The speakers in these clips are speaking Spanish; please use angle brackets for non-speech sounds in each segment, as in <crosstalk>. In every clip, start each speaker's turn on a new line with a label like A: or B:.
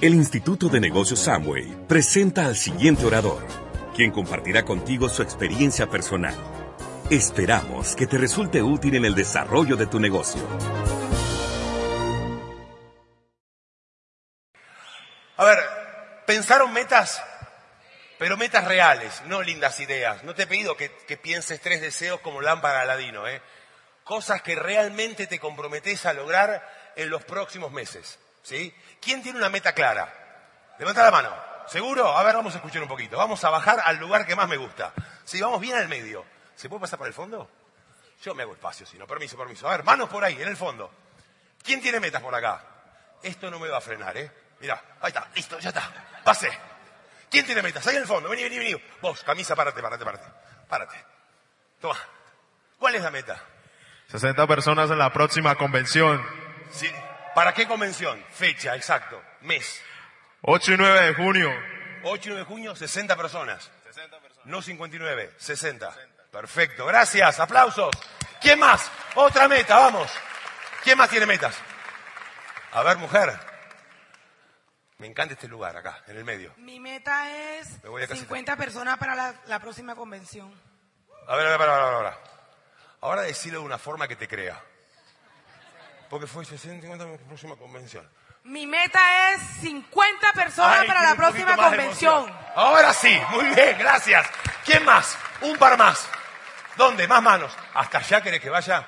A: El Instituto de Negocios Samway presenta al siguiente orador, quien compartirá contigo su experiencia personal. Esperamos que te resulte útil en el desarrollo de tu negocio.
B: A ver, pensaron metas, pero metas reales, no lindas ideas. No te he pedido que, pienses tres deseos como lámpara Aladino, ¿eh? Cosas que realmente te comprometes a lograr en los próximos meses, ¿sí? ¿Quién tiene una meta clara? Levanta la mano. ¿Seguro? A ver, vamos a escuchar un poquito. Vamos a bajar al lugar que más me gusta. Sí, vamos bien al medio. ¿Se puede pasar por el fondo? Yo me hago espacio, si no. Permiso, permiso. A ver, manos por ahí, en el fondo. ¿Quién tiene metas por acá? Esto no me va a frenar, ¿eh? Mira, ahí está, listo, ya está. Pase. ¿Quién tiene metas? Ahí en el fondo. Vení, vení, vení. Vos, camisa, párate, párate, párate. Párate. Toma. ¿Cuál es la meta?
C: 60 personas en la próxima convención.
B: Sí. ¿Para qué convención? Fecha, exacto. Mes.
C: 8 y 9 de junio.
B: 8 y 9 de junio, 60 personas. 60 personas. No 59, 60. Perfecto, gracias, aplausos. ¿Quién más? Otra meta, vamos. ¿Quién más tiene metas? A ver, mujer. Me encanta este lugar acá, en el medio.
D: Mi meta es
B: Me voy a casita.
D: 50 personas para la, la próxima convención.
B: A ver, a ver, a ver, a ver, ahora. Ahora decirlo de una forma que te crea. Porque fue 60, 50 mi próxima convención.
D: Mi meta es 50 personas
B: Ay,
D: para la próxima convención.
B: Ahora sí, muy bien, gracias. ¿Quién más? Un par más. ¿Dónde? Más manos. ¿Hasta allá querés que vaya?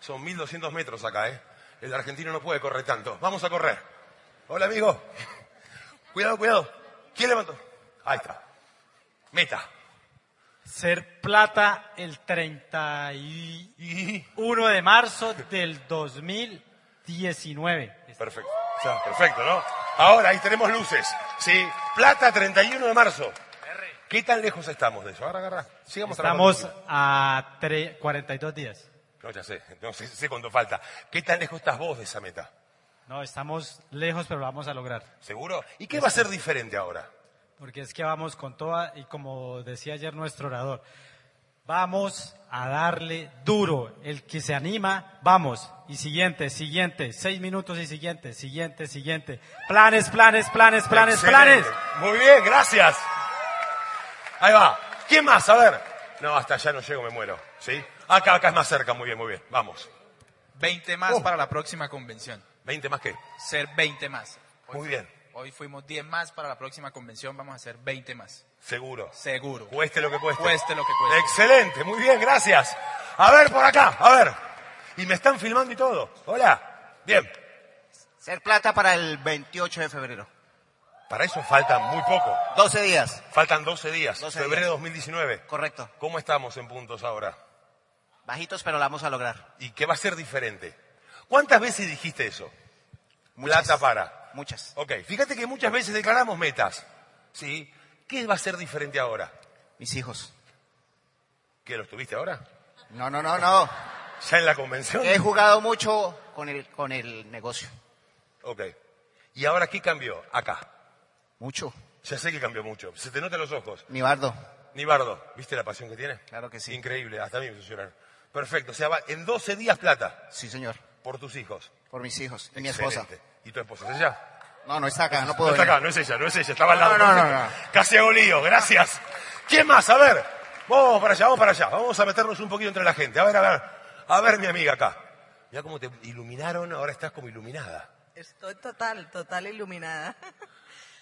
B: Son 1200 metros acá, ¿eh? El argentino no puede correr tanto. Vamos a correr. Hola, amigo. <laughs> Cuidado, cuidado. ¿Quién levantó? Ahí está. Meta.
E: Ser plata el 31 de marzo del 2019.
B: Perfecto. O sea, perfecto, ¿no? Ahora, ahí tenemos luces. Sí. Plata, 31 de marzo. ¿Qué tan lejos estamos de eso? Ahora agarra. Sigamos
E: Estamos a tre- 42 días.
B: No, ya sé. No sé, sé cuánto falta. ¿Qué tan lejos estás vos de esa meta?
E: No, estamos lejos, pero lo vamos a lograr.
B: ¿Seguro? ¿Y qué va a ser diferente ahora?
E: Porque es que vamos con toda, y como decía ayer nuestro orador, vamos a darle duro. El que se anima, vamos. Y siguiente, siguiente, seis minutos y siguiente, siguiente, siguiente. Planes, planes, planes, planes,
B: Excelente.
E: planes.
B: Muy bien, gracias. Ahí va. ¿Quién más? A ver. No, hasta allá no llego, me muero. ¿Sí? Acá, acá es más cerca. Muy bien, muy bien. Vamos.
F: 20 más
B: Oh.
F: para la próxima convención.
B: ¿20 más qué?
F: Ser 20 más.
B: Muy bien.
F: Hoy fuimos 10 más para la próxima convención, vamos a hacer 20 más.
B: Seguro.
F: Seguro.
B: Cueste lo que cueste.
F: Cueste lo que cueste.
B: Excelente, muy bien, gracias. A ver, por acá, a ver. Y me están filmando y todo. Hola. Bien.
G: Ser plata para el 28 de febrero.
B: Para eso faltan muy poco.
G: 12 días.
B: Faltan 12 días.
G: 12
B: febrero de
G: días.
B: 2019.
G: Correcto.
B: ¿Cómo estamos en puntos ahora?
G: Bajitos, pero la vamos a lograr.
B: ¿Y qué va a ser diferente? ¿Cuántas veces dijiste eso? Plata para.
G: Muchas.
B: Ok, fíjate que muchas veces declaramos metas. ¿Sí? ¿Qué va a ser diferente ahora?
G: Mis hijos.
B: ¿Qué lo tuviste ahora?
G: No, no, no, no.
B: ¿Ya en la convención?
G: He jugado mucho con el, con el negocio.
B: Ok. ¿Y ahora qué cambió? Acá.
G: Mucho.
B: Ya sé que cambió mucho. Se te nota en los ojos.
G: Mi bardo.
B: Nibardo, ¿viste la pasión que tiene?
G: Claro que sí.
B: Increíble, hasta a mí me hizo llorar. Perfecto, o sea, va en 12 días plata
G: Sí, señor.
B: por tus hijos.
G: Por mis hijos. Y mi esposa.
B: ¿Y tu esposa es ella?
G: No, no está acá, no
B: No
G: puedo
B: está
G: venir.
B: acá, no es ella, no es ella, estaba al lado.
G: No, no, no, no.
B: Casi hago lío, gracias. ¿Quién más? A ver, vamos para allá, vamos para allá. Vamos a meternos un poquito entre la gente. A ver, a ver, a ver, mi amiga acá. Mira cómo te iluminaron, ahora estás como iluminada.
H: Estoy total, total iluminada. <laughs>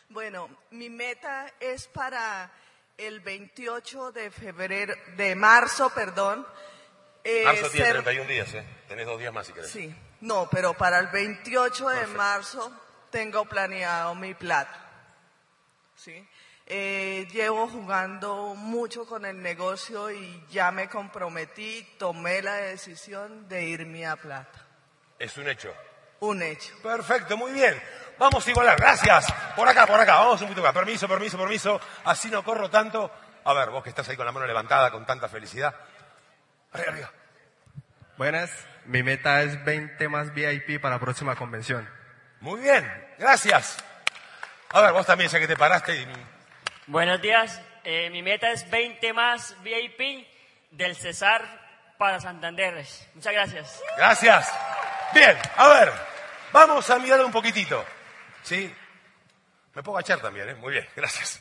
H: Bueno, mi meta es para el 28 de febrero, de marzo, perdón. eh,
B: Marzo tiene
H: ser-
B: 31 días, ¿eh? Tenés dos días más si querés.
H: Sí, no, pero para el 28 de
B: Perfecto.
H: marzo tengo planeado mi plato. ¿sí? Eh, llevo jugando mucho con el negocio y ya me comprometí, tomé la decisión de irme a plata.
B: Es un hecho.
H: Un hecho.
B: Perfecto, muy bien. Vamos a igualar, gracias. Por acá, por acá, vamos un poquito acá. Permiso, permiso, permiso. Así no corro tanto. A ver, vos que estás ahí con la mano levantada, con tanta felicidad. Arriba, arriba.
C: Buenas, mi meta es 20 más VIP para la próxima convención.
B: Muy bien, gracias. A ver, vos también, ya que te paraste. y-
I: Buenos días. Eh, mi meta es 20 más VIP del Cesar para Santander. Muchas gracias.
B: Gracias. Bien, a ver, vamos a mirar un poquitito. ¿Sí? Me puedo agachar también, ¿eh? Muy bien, gracias.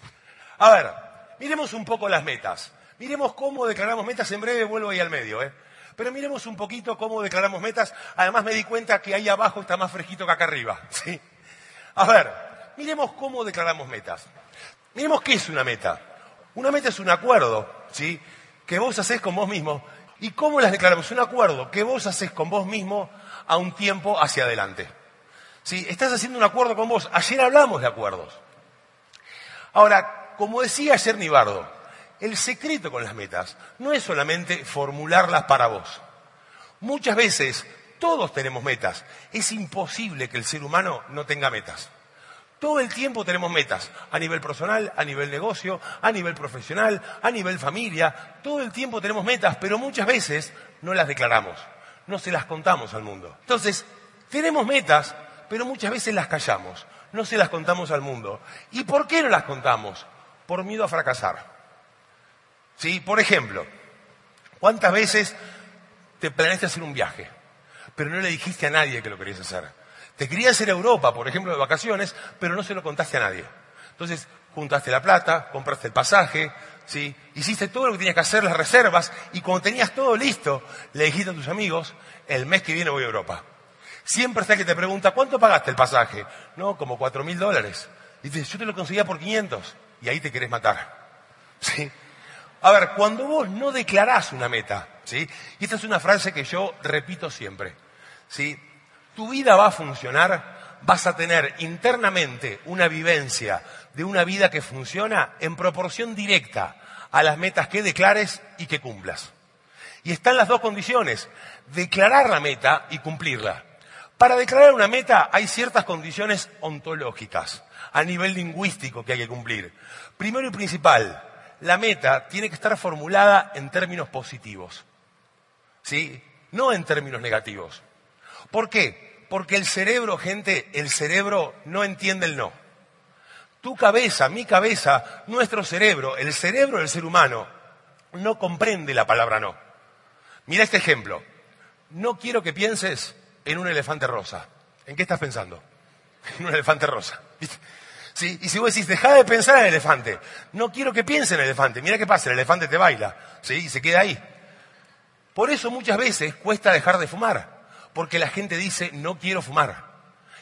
B: A ver, miremos un poco las metas. Miremos cómo declaramos metas. En breve vuelvo ahí al medio, ¿eh? Pero miremos un poquito cómo declaramos metas. Además me di cuenta que ahí abajo está más fresquito que acá arriba, <laughs> ¿sí? A ver, miremos cómo declaramos metas. Miremos qué es una meta. Una meta es un acuerdo, ¿sí? Que vos haces con vos mismo. ¿Y cómo las declaramos? Un acuerdo que vos haces con vos mismo a un tiempo hacia adelante. ¿Sí? Estás haciendo un acuerdo con vos. Ayer hablamos de acuerdos. Ahora, como decía ayer Nibardo, el secreto con las metas no es solamente formularlas para vos. Muchas veces todos tenemos metas. Es imposible que el ser humano no tenga metas. Todo el tiempo tenemos metas, a nivel personal, a nivel negocio, a nivel profesional, a nivel familia. Todo el tiempo tenemos metas, pero muchas veces no las declaramos, no se las contamos al mundo. Entonces, tenemos metas, pero muchas veces las callamos, no se las contamos al mundo. ¿Y por qué no las contamos? Por miedo a fracasar. ¿Sí? Por ejemplo, ¿cuántas veces te planeaste hacer un viaje, pero no le dijiste a nadie que lo querías hacer? Te querías ir a Europa, por ejemplo, de vacaciones, pero no se lo contaste a nadie. Entonces, juntaste la plata, compraste el pasaje, ¿sí? hiciste todo lo que tenías que hacer, las reservas, y cuando tenías todo listo, le dijiste a tus amigos, el mes que viene voy a Europa. Siempre está que te pregunta, ¿cuánto pagaste el pasaje? No, como cuatro mil dólares. Y dices, yo te lo conseguía por 500, y ahí te querés matar. <laughs> ¿Sí? A ver, cuando vos no declarás una meta, ¿sí? Y esta es una frase que yo repito siempre, ¿sí? tu vida va a funcionar, vas a tener internamente una vivencia de una vida que funciona en proporción directa a las metas que declares y que cumplas. Y están las dos condiciones, declarar la meta y cumplirla. Para declarar una meta hay ciertas condiciones ontológicas, a nivel lingüístico que hay que cumplir. Primero y principal, la meta tiene que estar formulada en términos positivos, ¿sí? No en términos negativos. ¿Por qué? Porque el cerebro, gente, el cerebro no entiende el no. Tu cabeza, mi cabeza, nuestro cerebro, el cerebro del ser humano, no comprende la palabra no. Mira este ejemplo. No quiero que pienses en un elefante rosa. ¿En qué estás pensando? <laughs> En un elefante rosa. Y si vos decís, deja de pensar en el elefante, no quiero que piense en el elefante, mira qué pasa, el elefante te baila, ¿sí? Y se queda ahí. Por eso muchas veces cuesta dejar de fumar porque la gente dice no quiero fumar.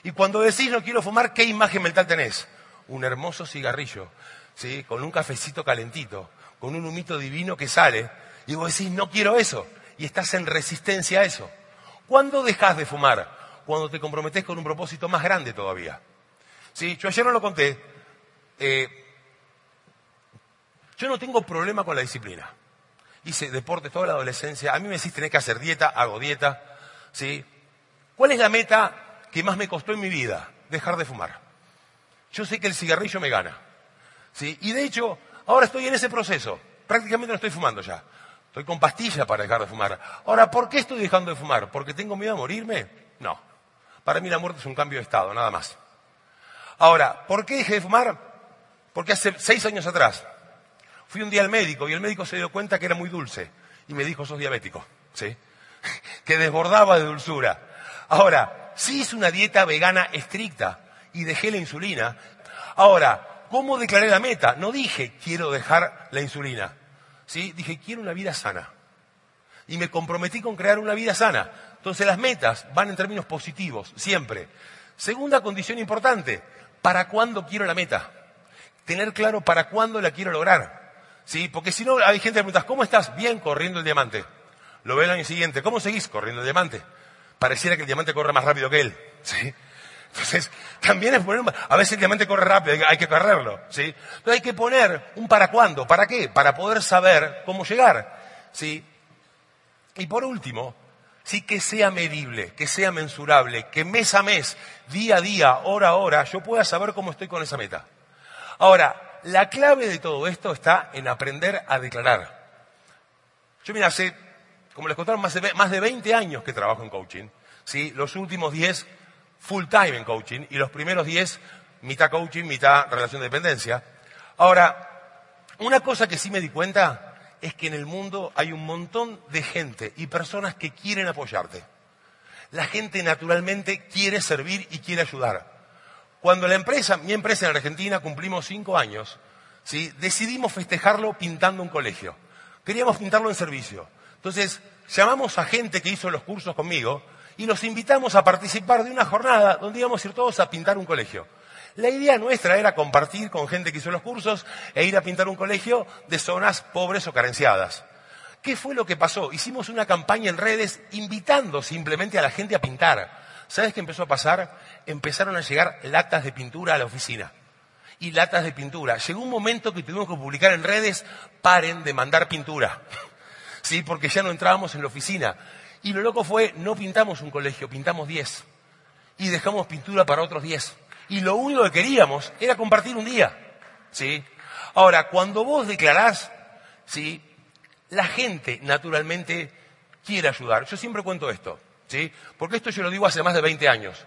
B: Y cuando decís no quiero fumar, ¿qué imagen mental tenés? Un hermoso cigarrillo, ¿sí? con un cafecito calentito, con un humito divino que sale, y vos decís no quiero eso, y estás en resistencia a eso. ¿Cuándo dejas de fumar? Cuando te comprometes con un propósito más grande todavía. ¿Sí? Yo ayer no lo conté. Eh, yo no tengo problema con la disciplina. Hice deporte toda la adolescencia. A mí me decís tenés que hacer dieta, hago dieta. ¿sí? ¿Cuál es la meta que más me costó en mi vida? Dejar de fumar. Yo sé que el cigarrillo me gana, ¿sí? Y de hecho, ahora estoy en ese proceso. Prácticamente no estoy fumando ya. Estoy con pastillas para dejar de fumar. Ahora, ¿por qué estoy dejando de fumar? ¿Porque tengo miedo a morirme? No. Para mí la muerte es un cambio de estado, nada más. Ahora, ¿por qué dejé de fumar? Porque hace seis años atrás fui un día al médico y el médico se dio cuenta que era muy dulce y me dijo, sos diabético. ¿Sí? <laughs> que desbordaba de dulzura. Ahora, sí hice una dieta vegana estricta y dejé la insulina. Ahora, ¿cómo declaré la meta? No dije quiero dejar la insulina. ¿Sí? Dije quiero una vida sana. Y me comprometí con crear una vida sana. Entonces las metas van en términos positivos, siempre. Segunda condición importante, ¿para cuándo quiero la meta? Tener claro para cuándo la quiero lograr. ¿Sí? Porque si no, hay gente que pregunta, ¿cómo estás? Bien corriendo el diamante. Lo ve el año siguiente. ¿Cómo seguís corriendo el diamante? Pareciera que el diamante corre más rápido que él. ¿sí? Entonces, <laughs> también es poner, a veces el diamante corre rápido, hay que correrlo, ¿sí? Entonces hay que poner un para cuándo, ¿para qué? Para poder saber cómo llegar, ¿sí? Y por último, sí que sea medible, que sea mensurable, que mes a mes, día a día, hora a hora, yo pueda saber cómo estoy con esa meta. Ahora, la clave de todo esto está en aprender a declarar. Yo mira, hace como les contaron, más de, más de 20 años que trabajo en coaching. ¿sí? Los últimos 10 full time en coaching y los primeros 10 mitad coaching, mitad relación de dependencia. Ahora, una cosa que sí me di cuenta es que en el mundo hay un montón de gente y personas que quieren apoyarte. La gente naturalmente quiere servir y quiere ayudar. Cuando la empresa, mi empresa en Argentina, cumplimos cinco años, ¿sí? decidimos festejarlo pintando un colegio. Queríamos pintarlo en servicio. Entonces, llamamos a gente que hizo los cursos conmigo y los invitamos a participar de una jornada donde íbamos a ir todos a pintar un colegio. La idea nuestra era compartir con gente que hizo los cursos e ir a pintar un colegio de zonas pobres o carenciadas. ¿Qué fue lo que pasó? Hicimos una campaña en redes invitando simplemente a la gente a pintar. ¿Sabes qué empezó a pasar? Empezaron a llegar latas de pintura a la oficina. Y latas de pintura. Llegó un momento que tuvimos que publicar en redes, paren de mandar pintura. <laughs> ¿Sí? Porque ya no entrábamos en la oficina. Y lo loco fue, no pintamos un colegio, pintamos 10. Y dejamos pintura para otros 10. Y lo único que queríamos era compartir un día. ¿Sí? Ahora, cuando vos declarás, ¿sí? La gente naturalmente quiere ayudar. Yo siempre cuento esto, ¿sí? Porque esto yo lo digo hace más de 20 años.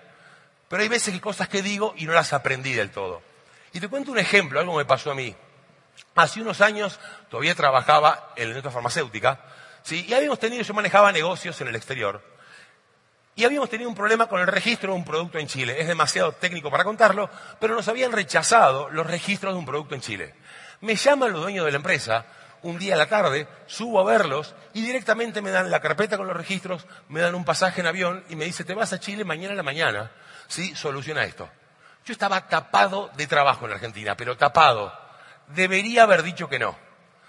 B: Pero hay veces que cosas que digo y no las aprendí del todo. Y te cuento un ejemplo, algo me pasó a mí. Hace unos años todavía trabajaba en la industria farmacéutica, ¿sí? Y habíamos tenido, yo manejaba negocios en el exterior. Y habíamos tenido un problema con el registro de un producto en Chile. Es demasiado técnico para contarlo, pero nos habían rechazado los registros de un producto en Chile. Me llaman los dueños de la empresa un día a la tarde, subo a verlos y directamente me dan la carpeta con los registros, me dan un pasaje en avión y me dice, te vas a Chile mañana a la mañana, ¿sí? Soluciona esto. Yo estaba tapado de trabajo en la Argentina, pero tapado. Debería haber dicho que no.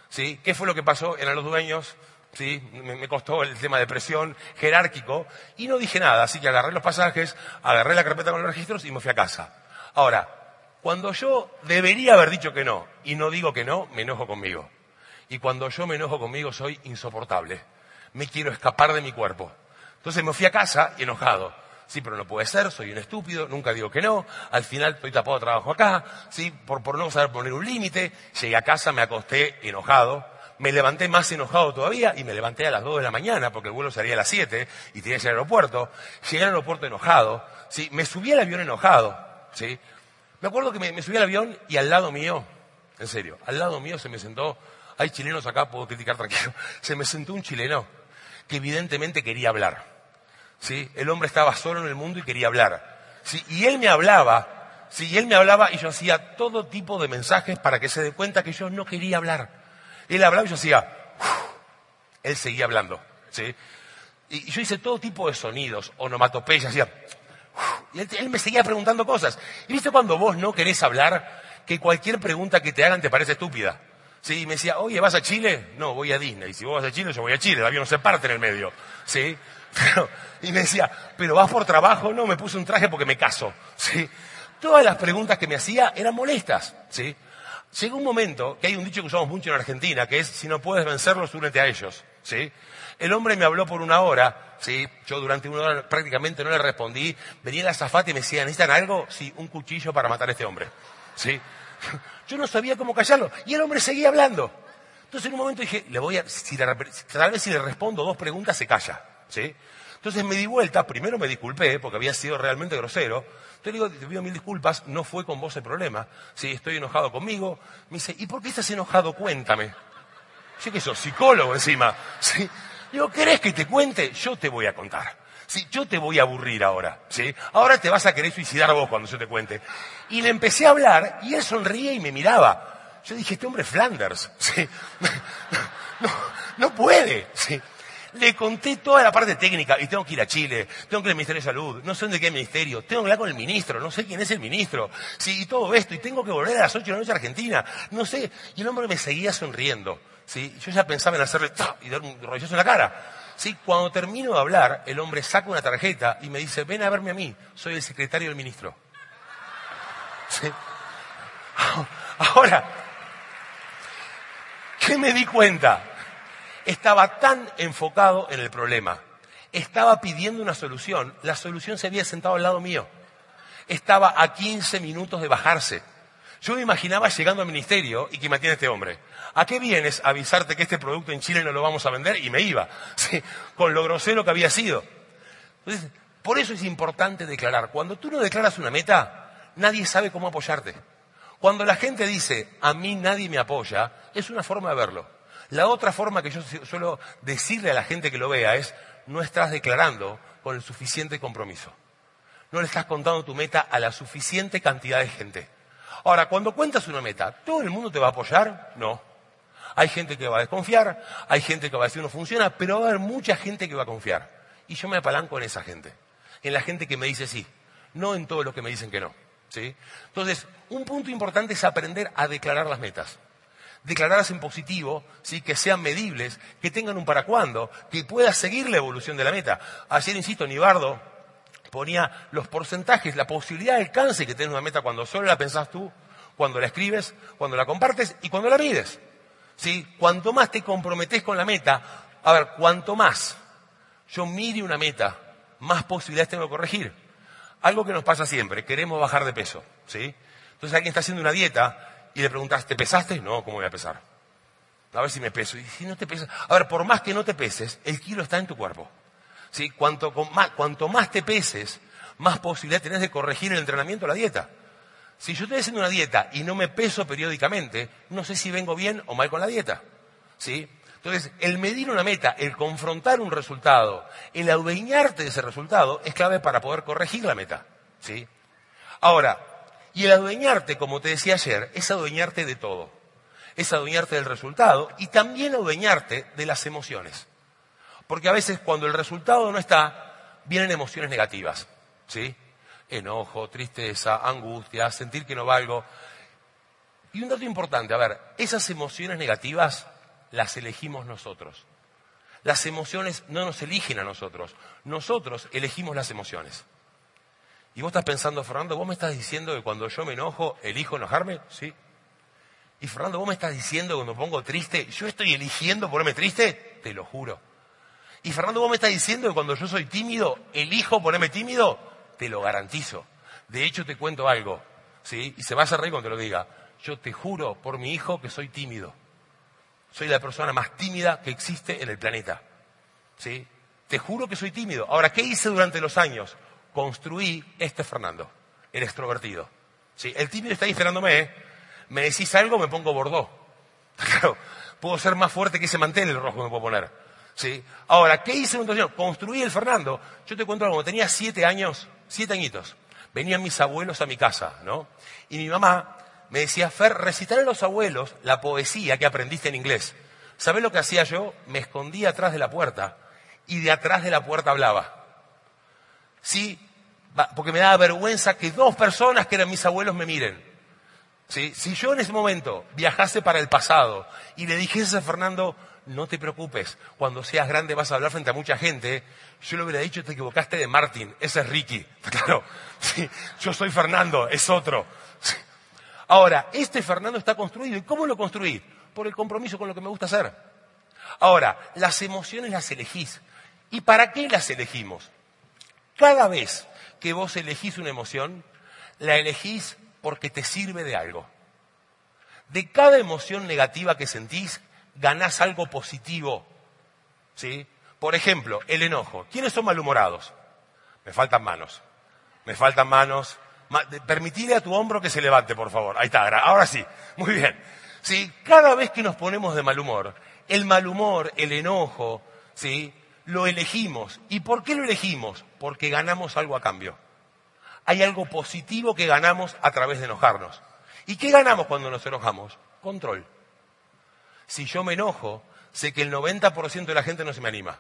B: ¿Sí? ¿Qué fue lo que pasó? Eran los dueños, ¿sí? Me, costó el tema de presión jerárquico y no dije nada, así que agarré los pasajes, agarré la carpeta con los registros y me fui a casa. Ahora, cuando yo debería haber dicho que no y no digo que no, me enojo conmigo. Y cuando yo me enojo conmigo soy insoportable. Me quiero escapar de mi cuerpo. Entonces me fui a casa enojado. Sí, pero no puede ser, soy un estúpido, nunca digo que no, al final estoy tapado de trabajo acá, sí, por, por no saber poner un límite, llegué a casa, me acosté enojado, me levanté más enojado todavía y me levanté a las 2 de la mañana porque el vuelo salía a las 7 y tenía que ir al aeropuerto. Llegué al aeropuerto enojado, ¿sí? me subí al avión enojado. ¿sí? Me acuerdo que me, subí al avión y al lado mío, en serio, al lado mío se me sentó, hay chilenos acá, puedo criticar tranquilo, <laughs> se me sentó un chileno que evidentemente quería hablar. ¿sí? El hombre estaba solo en el mundo y quería hablar. ¿sí? Y él me hablaba, ¿sí? y él me hablaba y yo hacía todo tipo de mensajes para que se dé cuenta que yo no quería hablar. Él hablaba y yo hacía, él seguía hablando, ¿sí? Y yo hice todo tipo de sonidos, onomatopeyas, hacía, y él, me seguía preguntando cosas. ¿Y viste cuando vos no querés hablar, que cualquier pregunta que te hagan te parece estúpida? Sí, y me decía, oye, ¿vas a Chile? No, voy a Disney. Y si vos vas a Chile, yo voy a Chile, el avión no se parte en el medio. ¿Sí? <laughs> y me decía, ¿pero vas por trabajo? No, me puse un traje porque me caso. ¿Sí? Todas las preguntas que me hacía eran molestas. ¿Sí? Llega un momento, que hay un dicho que usamos mucho en Argentina, que es, si no puedes vencerlos, únete a ellos, ¿sí? El hombre me habló por una hora, ¿sí? Yo durante una hora prácticamente no le respondí. Venía la azafata y me decía, ¿necesitan algo? Sí, un cuchillo para matar a este hombre, ¿sí? <laughs> Yo no sabía cómo callarlo. Y el hombre seguía hablando. Entonces en un momento dije, le voy a, si tal vez si le respondo dos preguntas se calla, ¿sí? Entonces me di vuelta, primero me disculpé porque había sido realmente grosero. Le digo, te pido mil disculpas, no fue con vos el problema. Sí, estoy enojado conmigo. Me dice, ¿y por qué estás enojado? Cuéntame. Yo que soy psicólogo encima. ¿sí? Digo, ¿querés que te cuente? Yo te voy a contar. Sí, yo te voy a aburrir ahora. ¿sí? Ahora te vas a querer suicidar vos cuando yo te cuente. Y le empecé a hablar y él sonríe y me miraba. Yo dije, este hombre es Flanders. <laughs> No, no puede. Le conté toda la parte técnica y tengo que ir a Chile, tengo que ir al Ministerio de Salud, no sé dónde qué ministerio, tengo que hablar con el ministro, no sé quién es el ministro, sí, y todo esto, y tengo que volver a las ocho de la noche a Argentina, no sé. Y el hombre me seguía sonriendo, sí. Yo ya pensaba en hacerle y dar un rollazo en la cara. Sí, cuando termino de hablar, el hombre saca una tarjeta y me dice, ven a verme a mí, soy el secretario del ministro. <laughs> Ahora, ¿qué me di cuenta? Estaba tan enfocado en el problema, estaba pidiendo una solución, la solución se había sentado al lado mío, estaba a 15 minutos de bajarse. Yo me imaginaba llegando al ministerio y que me atiende este hombre. ¿A qué vienes a avisarte que este producto en Chile no lo vamos a vender? Y me iba, <laughs> con lo grosero que había sido. Entonces, por eso es importante declarar. Cuando tú no declaras una meta, nadie sabe cómo apoyarte. Cuando la gente dice, a mí nadie me apoya, es una forma de verlo. La otra forma que yo suelo decirle a la gente que lo vea es, no estás declarando con el suficiente compromiso. no le estás contando tu meta a la suficiente cantidad de gente. Ahora, cuando cuentas una meta, ¿todo el mundo te va a apoyar? No. Hay gente que va a desconfiar, hay gente que va a decir no funciona, pero va a haber mucha gente que va a confiar. Y yo me apalanco en esa gente, en la gente que me dice sí, no en todos los que me dicen que no. ¿sí? Entonces, un punto importante es aprender a declarar las metas. Declararlas en positivo, ¿sí? que sean medibles, que tengan un para cuándo, que puedas seguir la evolución de la meta. Ayer, insisto, Nibardo ponía los porcentajes, la posibilidad de alcance que tiene una meta cuando solo la pensás tú, cuando la escribes, cuando la compartes y cuando la mides. ¿Sí? Cuanto más te comprometes con la meta, a ver, cuanto más yo mire una meta, más posibilidades tengo de corregir. Algo que nos pasa siempre, queremos bajar de peso, ¿sí? Entonces alguien está haciendo una dieta y le preguntas, ¿te pesaste? No, ¿cómo voy a pesar? A ver si me peso. Y si no te pesas, a ver, por más que no te peses, el kilo está en tu cuerpo. ¿Sí? Cuanto, más, te peses, más posibilidad tenés de corregir el entrenamiento o la dieta. Si yo estoy haciendo una dieta y no me peso periódicamente, no sé si vengo bien o mal con la dieta. ¿Sí? Entonces, el medir una meta, el confrontar un resultado, el adueñarte de ese resultado, es clave para poder corregir la meta. ¿Sí? Ahora, y el adueñarte, como te decía ayer, es adueñarte de todo. Es adueñarte del resultado y también adueñarte de las emociones. Porque a veces cuando el resultado no está, vienen emociones negativas. ¿Sí? enojo, tristeza, angustia, sentir que no valgo. Y un dato importante, a ver, esas emociones negativas las elegimos nosotros. Las emociones no nos eligen a nosotros, nosotros elegimos las emociones. Y vos estás pensando, Fernando, vos me estás diciendo que cuando yo me enojo, elijo enojarme, sí. Y Fernando, vos me estás diciendo que cuando me pongo triste, yo estoy eligiendo ponerme triste, te lo juro. Y Fernando, vos me estás diciendo que cuando yo soy tímido, elijo ponerme tímido, te lo garantizo. De hecho, te cuento algo, ¿sí? Y se va a hacer reír cuando te lo diga. Yo te juro por mi hijo que soy tímido. Soy la persona más tímida que existe en el planeta. ¿Sí? Te juro que soy tímido. Ahora, ¿qué hice durante los años? Construí este Fernando, el extrovertido. ¿Sí? El tímido está ahí ¿eh? Me decís algo, me pongo bordó. <laughs> Claro, puedo ser más fuerte que ese mantel el rojo que me puedo poner. ¿Sí? Ahora, ¿qué hice años? Construí el Fernando. Yo te cuento algo, cuando tenía siete años, siete añitos, venían mis abuelos a mi casa, ¿no? Y mi mamá me decía, Fer, recitar a los abuelos la poesía que aprendiste en inglés. ¿Sabés lo que hacía yo? Me escondía atrás de la puerta y de atrás de la puerta hablaba. Sí, porque me daba vergüenza que dos personas que eran mis abuelos me miren. ¿Sí? Si yo en ese momento viajase para el pasado y le dijese a Fernando, no te preocupes, cuando seas grande vas a hablar frente a mucha gente, yo le hubiera dicho, te equivocaste de Martín, ese es Ricky. <laughs> Claro, yo soy Fernando, es otro. Ahora, este Fernando está construido. ¿Y cómo lo construí? Por el compromiso con lo que me gusta hacer. Ahora, las emociones las elegís. ¿Y para qué las elegimos? Cada vez que vos elegís una emoción, la elegís porque te sirve de algo. De cada emoción negativa que sentís, ganás algo positivo. ¿Sí? Por ejemplo, el enojo. ¿Quiénes son malhumorados? Me faltan manos. Me faltan manos. Permitile a tu hombro que se levante, por favor. Ahí está, ahora sí. Muy bien. ¿Sí? Cada vez que nos ponemos de mal humor, el mal humor, el enojo, ¿sí? Lo elegimos. ¿Y por qué lo elegimos? Porque ganamos algo a cambio. Hay algo positivo que ganamos a través de enojarnos. ¿Y qué ganamos cuando nos enojamos? Control. Si yo me enojo, sé que el 90% de la gente no se me anima.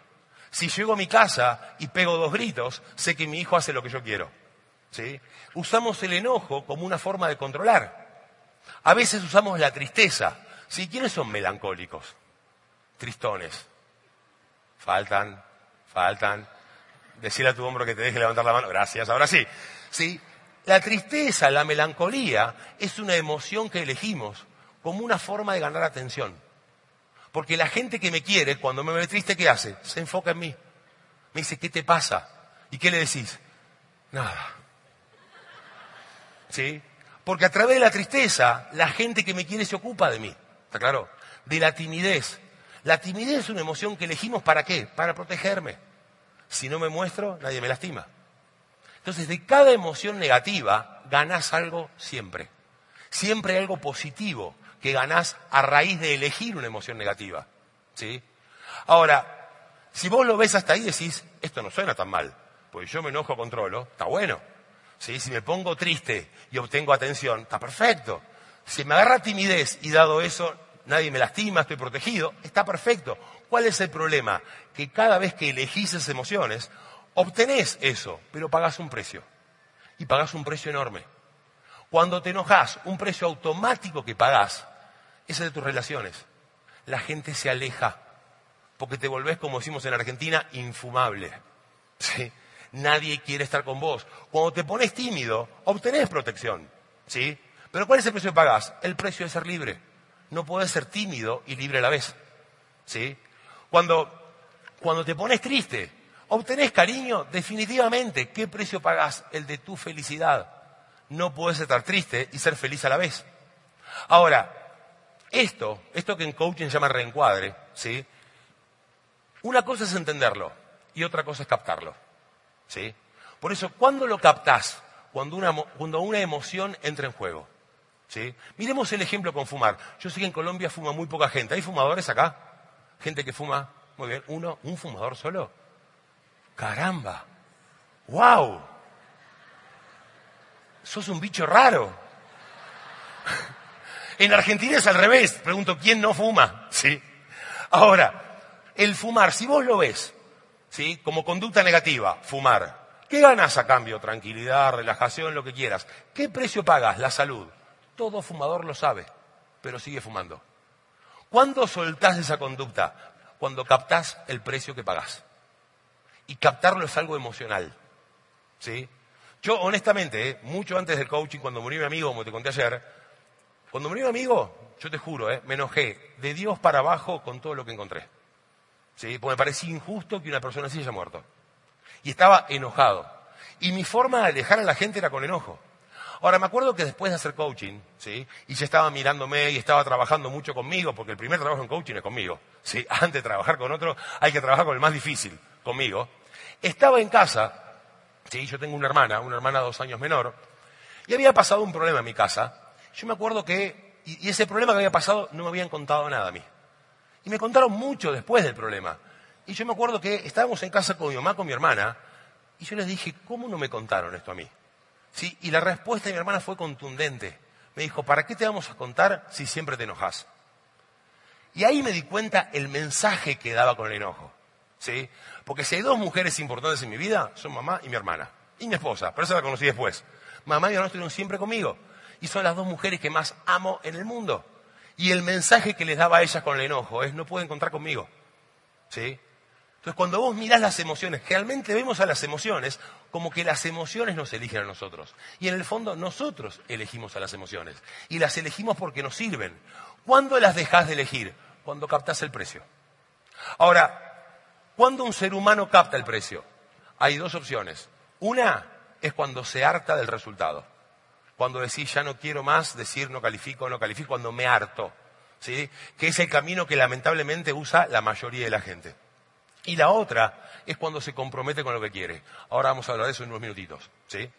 B: Si llego a mi casa y pego dos gritos, sé que mi hijo hace lo que yo quiero. ¿Sí? Usamos el enojo como una forma de controlar. A veces usamos la tristeza. ¿Sí? ¿Quiénes son melancólicos? Tristones. Faltan, faltan. Decirle a tu hombro que te deje levantar la mano. Gracias, ahora sí. ¿Sí? La tristeza, la melancolía, es una emoción que elegimos como una forma de ganar atención. Porque la gente que me quiere, cuando me ve triste, ¿qué hace? Se enfoca en mí. Me dice, ¿qué te pasa? ¿Y qué le decís? Nada. ¿Sí? Porque a través de la tristeza, la gente que me quiere se ocupa de mí. ¿Está claro? De la timidez. La timidez es una emoción que elegimos para qué? Para protegerme. Si no me muestro, nadie me lastima. Entonces, de cada emoción negativa, ganás algo siempre. Siempre hay algo positivo que ganás a raíz de elegir una emoción negativa. ¿Sí? Ahora, si vos lo ves hasta ahí decís, esto no suena tan mal, pues yo me enojo, controlo, está bueno, ¿sí? Si me pongo triste y obtengo atención, está perfecto. Si me agarra timidez y dado eso, nadie me lastima, estoy protegido, está perfecto. ¿Cuál es el problema? Que cada vez que elegís esas emociones, obtenés eso, pero pagás un precio. Y pagás un precio enorme. Cuando te enojas, un precio automático que pagás es el de tus relaciones. La gente se aleja porque te volvés, como decimos en Argentina, infumable. ¿Sí? Nadie quiere estar con vos. Cuando te pones tímido, obtenés protección. ¿Sí? Pero ¿cuál es el precio que pagás? El precio de ser libre. No puedes ser tímido y libre a la vez. ¿Sí? Cuando, cuando te pones triste, obtenés cariño, definitivamente. ¿Qué precio pagás? El de tu felicidad. No puedes estar triste y ser feliz a la vez. Ahora, esto, esto que en coaching se llama reencuadre, ¿sí? Una cosa es entenderlo y otra cosa es captarlo. ¿sí? Por eso, ¿cuándo lo captás? Cuando una, cuando una emoción entra en juego. Miremos el ejemplo con fumar. Yo sé que en Colombia fuma muy poca gente. ¿Hay fumadores acá? Gente que fuma. Muy bien. ¿Uno? ¿Un fumador solo? ¡Caramba! ¡Wow! Sos un bicho raro. <laughs> En Argentina es al revés. Pregunto, ¿quién no fuma? Sí. Ahora, el fumar, si vos lo ves, ¿sí? Como conducta negativa, fumar. ¿Qué ganas a cambio? Tranquilidad, relajación, lo que quieras. ¿Qué precio pagas? La salud. Todo fumador lo sabe, pero sigue fumando. ¿Cuándo soltás esa conducta? Cuando captás el precio que pagás. Y captarlo es algo emocional. ¿Sí? Yo, honestamente, ¿eh? mucho antes del coaching, cuando murió mi amigo, como te conté ayer, cuando murió mi amigo, yo te juro, ¿eh? me enojé de Dios para abajo con todo lo que encontré. ¿Sí? Porque me parecía injusto que una persona así haya muerto. Y estaba enojado. Y mi forma de alejar a la gente era con enojo. Ahora, me acuerdo que después de hacer coaching, ¿sí? Y ya estaba mirándome y estaba trabajando mucho conmigo, porque el primer trabajo en coaching es conmigo, ¿sí? <laughs> Antes de trabajar con otro, hay que trabajar con el más difícil, conmigo. Estaba en casa, ¿sí? Yo tengo una hermana, una hermana dos años menor, y había pasado un problema en mi casa. Yo me acuerdo que, y ese problema que había pasado no me habían contado nada a mí. Y me contaron mucho después del problema. Y yo me acuerdo que estábamos en casa con mi mamá, con mi hermana, y yo les dije, ¿cómo no me contaron esto a mí? ¿Sí? Y la respuesta de mi hermana fue contundente. Me dijo, ¿para qué te vamos a contar si siempre te enojas? Y ahí me di cuenta el mensaje que daba con el enojo. ¿Sí? Porque si hay dos mujeres importantes en mi vida, son mamá y mi hermana. Y mi esposa, pero esa la conocí después. Mamá y mi hermana estuvieron siempre conmigo. Y son las dos mujeres que más amo en el mundo. Y el mensaje que les daba a ellas con el enojo es, no pueden contar conmigo. ¿Sí? Entonces, cuando vos mirás las emociones, realmente vemos a las emociones como que las emociones nos eligen a nosotros. Y en el fondo, nosotros elegimos a las emociones. Y las elegimos porque nos sirven. ¿Cuándo las dejás de elegir? Cuando captás el precio. Ahora, ¿cuándo un ser humano capta el precio? Hay dos opciones. Una es cuando se harta del resultado. Cuando decís ya no quiero más, decir no califico, no califico, cuando me harto. ¿sí? Que es el camino que lamentablemente usa la mayoría de la gente. Y la otra es cuando se compromete con lo que quiere. Ahora vamos a hablar de eso en unos minutitos. ¿sí?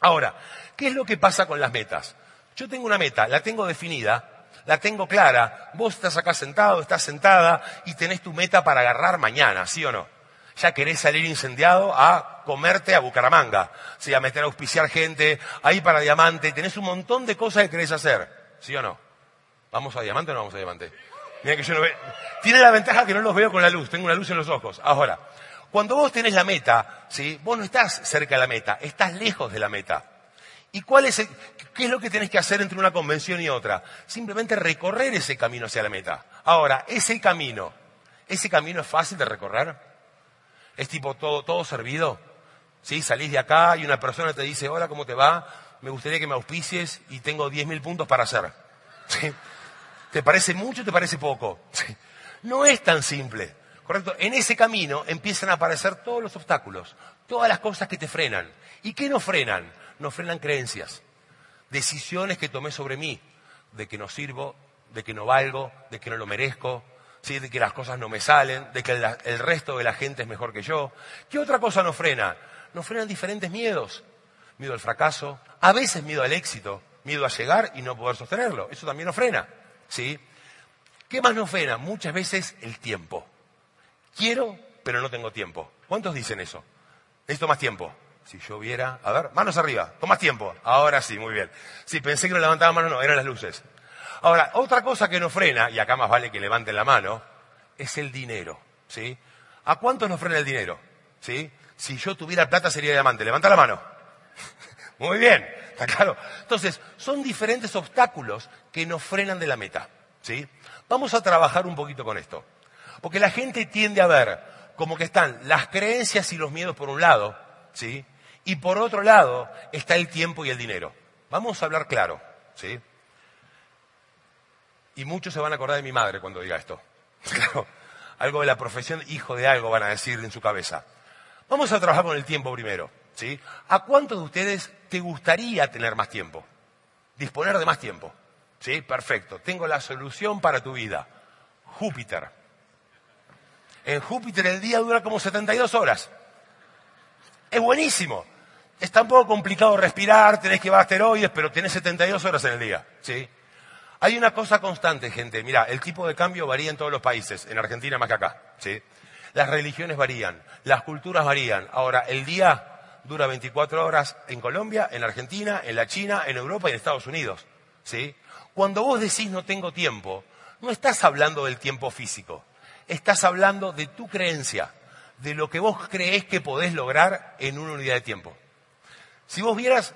B: Ahora, ¿qué es lo que pasa con las metas? Yo tengo una meta, la tengo definida, la tengo clara. Vos estás acá sentado, estás sentada y tenés tu meta para agarrar mañana, ¿sí o no? Ya querés salir incendiado a comerte a Bucaramanga, ¿sí? a meter a auspiciar gente, ahí para Diamante, tenés un montón de cosas que querés hacer, ¿sí o no? ¿Vamos a Diamante o no vamos a Diamante? Mira que yo no veo. Tiene la ventaja que no los veo con la luz, tengo una luz en los ojos. Ahora, cuando vos tenés la meta, ¿sí? vos no estás cerca de la meta, estás lejos de la meta. ¿Y cuál es qué es lo que tenés que hacer entre una convención y otra? Simplemente recorrer ese camino hacia la meta. Ahora, ese camino, ¿ese camino es fácil de recorrer? es tipo todo, todo servido. ¿Sí? Salís de acá y una persona te dice, hola, ¿cómo te va? Me gustaría que me auspicies y tengo 10.000 puntos para hacer. <laughs> ¿Te parece mucho o te parece poco? <laughs> No es tan simple. ¿Correcto? En ese camino empiezan a aparecer todos los obstáculos, todas las cosas que te frenan. ¿Y qué nos frenan? Nos frenan creencias, decisiones que tomé sobre mí, de que no sirvo, de que no valgo, de que no lo merezco, ¿sí? de que las cosas no me salen, de que el, resto de la gente es mejor que yo. ¿Qué otra cosa nos frena? Nos frenan diferentes miedos. Miedo al fracaso, a veces miedo al éxito, miedo a llegar y no poder sostenerlo. Eso también nos frena. ¿Sí? ¿Qué más nos frena? Muchas veces el tiempo. Quiero, pero no tengo tiempo. ¿Cuántos dicen eso? Necesito más tiempo. Si yo viera, a ver, manos arriba, más tiempo. Ahora sí, muy bien. Sí, pensé que no levantaba manos, no, eran las luces. Ahora, otra cosa que nos frena, y acá más vale que levanten la mano, es el dinero, ¿sí? ¿A cuántos nos frena el dinero? ¿Sí? Si yo tuviera plata sería diamante. Levanta la mano. <laughs> Muy bien, está claro. Entonces, son diferentes obstáculos que nos frenan de la meta, ¿sí? Vamos a trabajar un poquito con esto. Porque la gente tiende a ver como que están las creencias y los miedos por un lado, ¿sí? Y por otro lado está el tiempo y el dinero. Vamos a hablar claro, ¿sí? Y muchos se van a acordar de mi madre cuando diga esto. <laughs> Algo de la profesión, hijo de algo van a decir en su cabeza. Vamos a trabajar con el tiempo primero, ¿sí? ¿A cuántos de ustedes te gustaría tener más tiempo? Disponer de más tiempo. ¿Sí? Perfecto. Tengo la solución para tu vida. Júpiter. En Júpiter el día dura como 72 horas. Es buenísimo. Está un poco complicado respirar, tenés que llevar asteroides, pero tenés 72 horas en el día. ¿sí? Hay una cosa constante, gente. Mira, el tipo de cambio varía en todos los países. En Argentina más que acá. ¿sí? Las religiones varían, las culturas varían. Ahora, el día dura 24 horas en Colombia, en Argentina, en la China, en Europa y en Estados Unidos. ¿sí? Cuando vos decís no tengo tiempo, no estás hablando del tiempo físico. Estás hablando de tu creencia, de lo que vos creés que podés lograr en una unidad de tiempo. Si vos vieras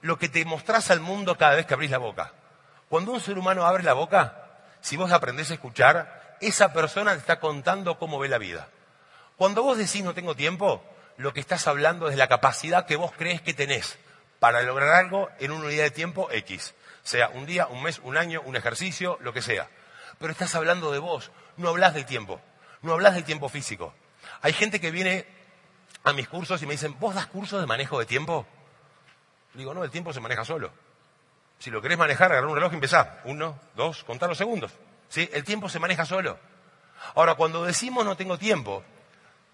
B: lo que te mostrás al mundo cada vez que abrís la boca, cuando un ser humano abre la boca, si vos aprendés a escuchar, esa persona te está contando cómo ve la vida. Cuando vos decís no tengo tiempo, lo que estás hablando es de la capacidad que vos crees que tenés para lograr algo en una unidad de tiempo X. Sea un día, un mes, un año, un ejercicio, lo que sea. Pero estás hablando de vos, no hablas del tiempo, no hablas del tiempo físico. Hay gente que viene a mis cursos y me dicen, ¿vos das cursos de manejo de tiempo? Digo, no, el tiempo se maneja solo. Si lo querés manejar, agarrar un reloj y empezá. Uno, dos, contar los segundos. ¿Sí? El tiempo se maneja solo. Ahora, cuando decimos no tengo tiempo,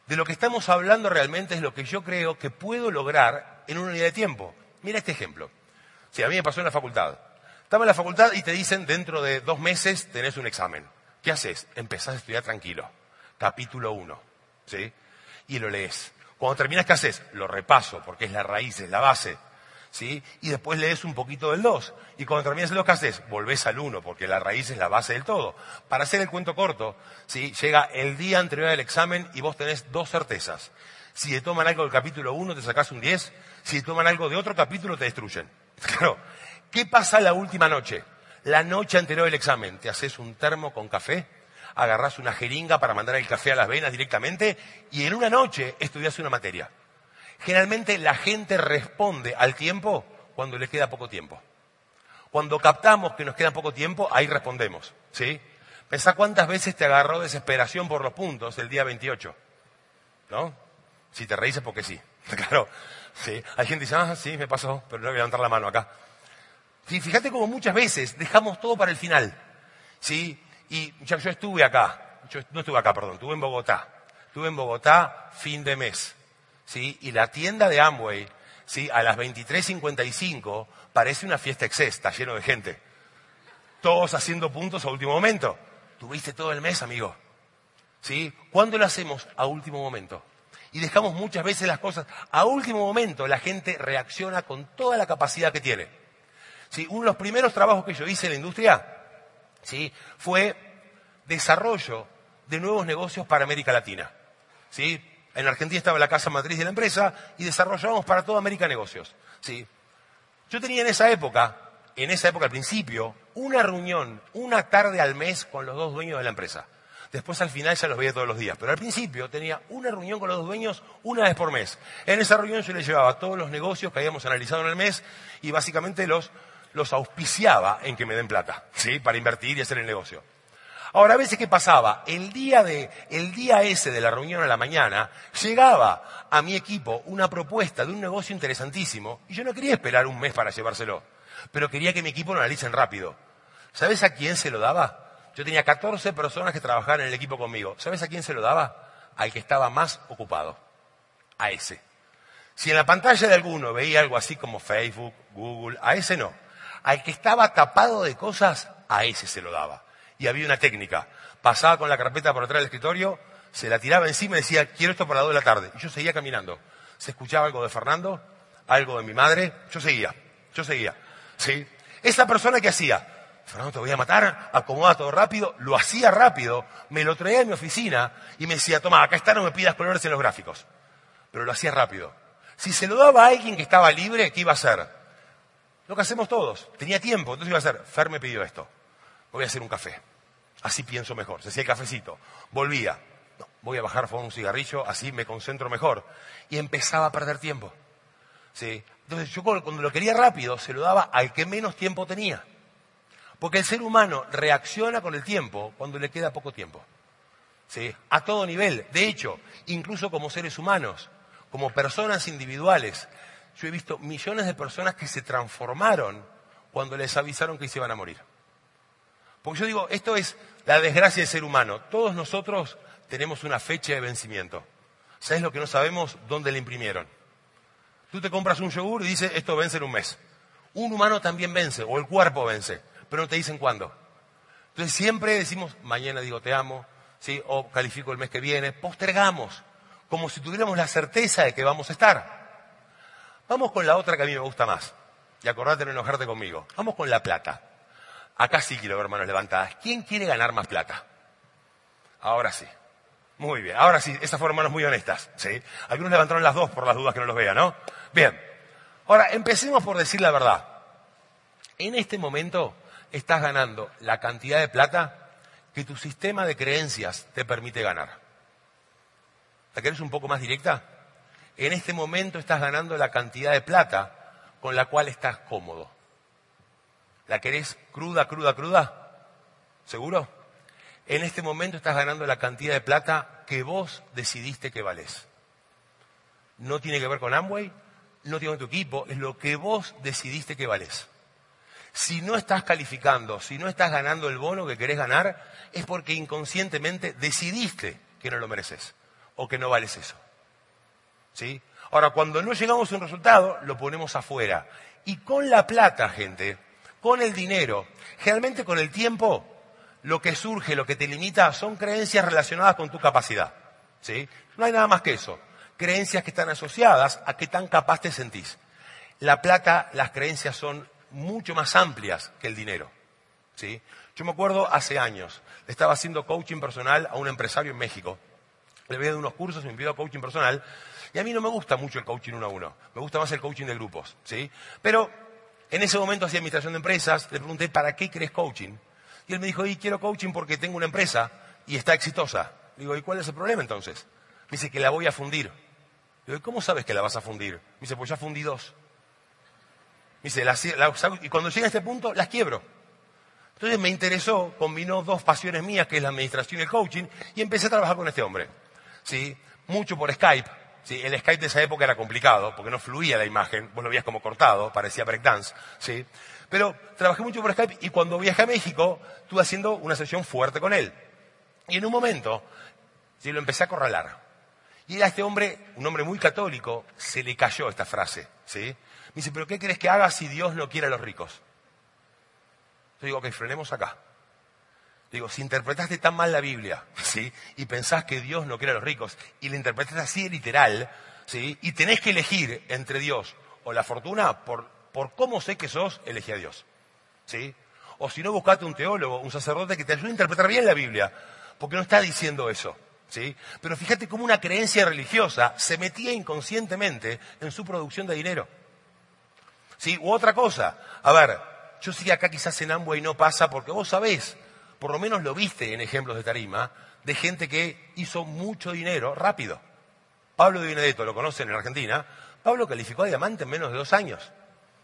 B: de lo que estamos hablando realmente es lo que yo creo que puedo lograr en una unidad de tiempo. Mira este ejemplo. Si a mí me pasó en la facultad. Estaba en la facultad y te dicen dentro de dos meses tenés un examen. ¿Qué haces? Empezás a estudiar tranquilo. Capítulo 1. ¿Sí? Y lo lees. Cuando terminas, ¿qué haces? Lo repaso, porque es la raíz, es la base. ¿Sí? Y después lees un poquito del 2. Y cuando terminas el 2, ¿qué haces? Volvés al 1, porque la raíz es la base del todo. Para hacer el cuento corto, ¿sí? llega el día anterior al examen y vos tenés dos certezas. Si te toman algo del capítulo 1, te sacás un 10. Si te toman algo de otro capítulo, te destruyen. <laughs> Claro. ¿Qué pasa la última noche? La noche anterior del examen, te haces un termo con café, agarrás una jeringa para mandar el café a las venas directamente y en una noche estudias una materia. Generalmente la gente responde al tiempo cuando le queda poco tiempo. Cuando captamos que nos queda poco tiempo, ahí respondemos. ¿sí? Pensá cuántas veces te agarró desesperación por los puntos el día 28. ¿No? Si te reíces porque sí. <laughs> Claro. Sí. Hay gente que dice, ah, sí, me pasó, pero no voy a levantar la mano acá. Fíjate como muchas veces dejamos todo para el final. ¿Sí? Y ya, yo estuve acá. Yo no estuve acá, perdón. Estuve en Bogotá. Estuve en Bogotá fin de mes. ¿Sí? Y la tienda de Amway, ¿sí? A las 23.55 parece una fiesta excés. Está lleno de gente. Todos haciendo puntos a último momento. Tuviste todo el mes, amigo. ¿Sí? ¿Cuándo lo hacemos? A último momento y dejamos muchas veces las cosas a último momento, la gente reacciona con toda la capacidad que tiene. ¿Sí? Uno de los primeros trabajos que yo hice en la industria ¿sí? fue desarrollo de nuevos negocios para América Latina. ¿Sí? En Argentina estaba la casa matriz de la empresa y desarrollábamos para toda América negocios. ¿Sí? Yo tenía en esa época, en esa época al principio, una reunión, una tarde al mes con los dos dueños de la empresa. Después al final ya los veía todos los días. Pero al principio tenía una reunión con los dueños una vez por mes. En esa reunión yo les llevaba todos los negocios que habíamos analizado en el mes y básicamente los, los auspiciaba en que me den plata, ¿sí? Para invertir y hacer el negocio. Ahora, a veces, ¿qué pasaba? El día, de, el día ese de la reunión a la mañana, llegaba a mi equipo una propuesta de un negocio interesantísimo y yo no quería esperar un mes para llevárselo, pero quería que mi equipo lo analicen rápido. ¿Sabes a quién se lo daba? Yo tenía 14 personas que trabajaban en el equipo conmigo. ¿Sabes a quién se lo daba? Al que estaba más ocupado. A ese. Si en la pantalla de alguno veía algo así como Facebook, Google, a ese no. Al que estaba tapado de cosas, a ese se lo daba. Y había una técnica. Pasaba con la carpeta por detrás del escritorio, se la tiraba encima y decía, quiero esto para las 2 de la tarde. Y yo seguía caminando. se escuchaba algo de Fernando, algo de mi madre, yo seguía, yo seguía. ¿sí? Esa persona que hacía, Fernando, te voy a matar, acomoda todo rápido, lo hacía rápido, me lo traía a mi oficina y me decía, toma, acá está, no me pidas colores en los gráficos. Pero lo hacía rápido. Si se lo daba a alguien que estaba libre, ¿qué iba a hacer? Lo que hacemos todos. Tenía tiempo, entonces iba a hacer, Fer me pidió esto, voy a hacer un café. Así pienso mejor. Se hacía el cafecito. Volvía. Voy a bajar a un cigarrillo, así me concentro mejor. Y empezaba a perder tiempo. ¿Sí? Entonces yo cuando lo quería rápido, se lo daba al que menos tiempo tenía. Porque el ser humano reacciona con el tiempo cuando le queda poco tiempo. ¿Sí? A todo nivel. De hecho, incluso como seres humanos, como personas individuales, yo he visto millones de personas que se transformaron cuando les avisaron que se iban a morir. Porque yo digo, esto es la desgracia del ser humano. Todos nosotros tenemos una fecha de vencimiento. ¿Sabes lo que no sabemos? ¿Dónde le imprimieron? Tú te compras un yogur y dices, esto vence en un mes. Un humano también vence, o el cuerpo vence, pero no te dicen cuándo. Entonces siempre decimos, mañana digo te amo, ¿sí? o califico el mes que viene, postergamos, como si tuviéramos la certeza de que vamos a estar. Vamos con la otra que a mí me gusta más. Y acordate de no enojarte conmigo. Vamos con la plata. Acá sí quiero ver manos levantadas. ¿Quién quiere ganar más plata? Ahora sí. Muy bien. Ahora sí, esas fueron manos muy honestas. ¿sí? Algunos levantaron las dos por las dudas que no los vea, ¿no? Bien. Ahora, empecemos por decir la verdad. En este momento estás ganando la cantidad de plata que tu sistema de creencias te permite ganar. ¿La querés un poco más directa? En este momento estás ganando la cantidad de plata con la cual estás cómodo. ¿La querés cruda, cruda, cruda? ¿Seguro? En este momento estás ganando la cantidad de plata que vos decidiste que valés. No tiene que ver con Amway, no tiene que ver con tu equipo, es lo que vos decidiste que valés. Si no estás calificando, si no estás ganando el bono que querés ganar, es porque inconscientemente decidiste que no lo mereces o que no vales eso. ¿Sí? Ahora, cuando no llegamos a un resultado, lo ponemos afuera. Y con la plata, gente, con el dinero, generalmente con el tiempo, lo que surge, lo que te limita, son creencias relacionadas con tu capacidad. ¿sí? No hay nada más que eso. Creencias que están asociadas a qué tan capaz te sentís. La plata, las creencias son mucho más amplias que el dinero. ¿sí? Yo me acuerdo hace años, estaba haciendo coaching personal a un empresario en México. Le había dado unos cursos y me pidió coaching personal. Y a mí no me gusta mucho el coaching uno a uno. Me gusta más el coaching de grupos. ¿sí? Pero en ese momento hacía administración de empresas, le pregunté, ¿para qué crees coaching? Y él me dijo, y quiero coaching porque tengo una empresa y está exitosa. Le digo, ¿y cuál es el problema entonces? Me dice, que la voy a fundir. Le digo, ¿cómo sabes que la vas a fundir? Me dice, pues ya fundí dos. Dice, y cuando llegue a este punto, las quiebro. Entonces me interesó, combinó dos pasiones mías, que es la administración y el coaching, y empecé a trabajar con este hombre. ¿Sí? Mucho por Skype, ¿sí? El Skype de esa época era complicado, porque no fluía la imagen, vos lo veías como cortado, parecía breakdance, ¿sí? Pero trabajé mucho por Skype y cuando viajé a México, estuve haciendo una sesión fuerte con él. Y en un momento, ¿sí? lo empecé a corralar. Y a este hombre, un hombre muy católico, se le cayó esta frase, ¿sí? Me dice, ¿pero qué crees que haga si Dios no quiere a los ricos? Yo digo, ok, frenemos acá. Digo, si interpretaste tan mal la Biblia, ¿sí? Y pensás que Dios no quiere a los ricos, y la interpretaste así literal, ¿sí? Y tenés que elegir entre Dios o la fortuna, por, por cómo sé que sos, elegí a Dios, ¿sí? O si no, buscate un teólogo, un sacerdote que te ayude a interpretar bien la Biblia, porque no está diciendo eso, ¿sí? Pero fíjate cómo una creencia religiosa se metía inconscientemente en su producción de dinero. ¿Sí? U otra cosa, a ver, yo sé acá quizás en y no pasa porque vos sabés por lo menos lo viste en ejemplos de tarima, de gente que hizo mucho dinero rápido. Pablo de Benedetto, lo conocen en Argentina, Pablo calificó a diamante en menos de dos años.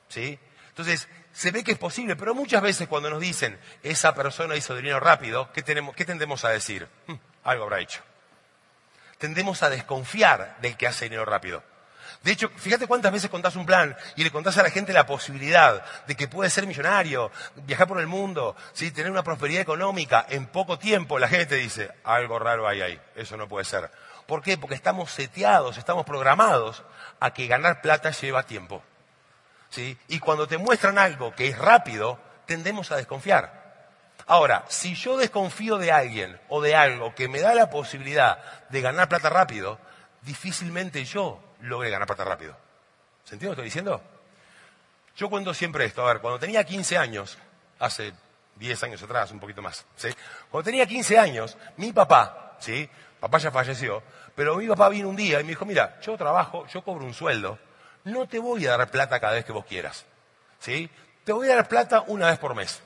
B: ¿Sí? Entonces, se ve que es posible, pero muchas veces cuando nos dicen esa persona hizo dinero rápido, ¿qué, tenemos, qué tendemos a decir? Hmm, algo habrá hecho. Tendemos a desconfiar del que hace dinero rápido. De hecho, fíjate cuántas veces contás un plan y le contás a la gente la posibilidad de que puede ser millonario, viajar por el mundo, ¿sí? tener una prosperidad económica en poco tiempo. La gente dice, algo raro hay ahí, eso no puede ser. ¿Por qué? Porque estamos seteados, estamos programados a que ganar plata lleva tiempo. ¿sí? Y cuando te muestran algo que es rápido, tendemos a desconfiar. Ahora, si yo desconfío de alguien o de algo que me da la posibilidad de ganar plata rápido, difícilmente yo logre ganar plata rápido. ¿Se entiende lo que estoy diciendo? Yo cuento siempre esto. A ver, cuando tenía 15 años, hace 10 años atrás, un poquito más, ¿sí? Cuando tenía 15 años, mi papá, ¿sí? Papá ya falleció, pero mi papá vino un día y me dijo, mira, yo trabajo, yo cobro un sueldo, no te voy a dar plata cada vez que vos quieras, ¿sí? Te voy a dar plata una vez por mes.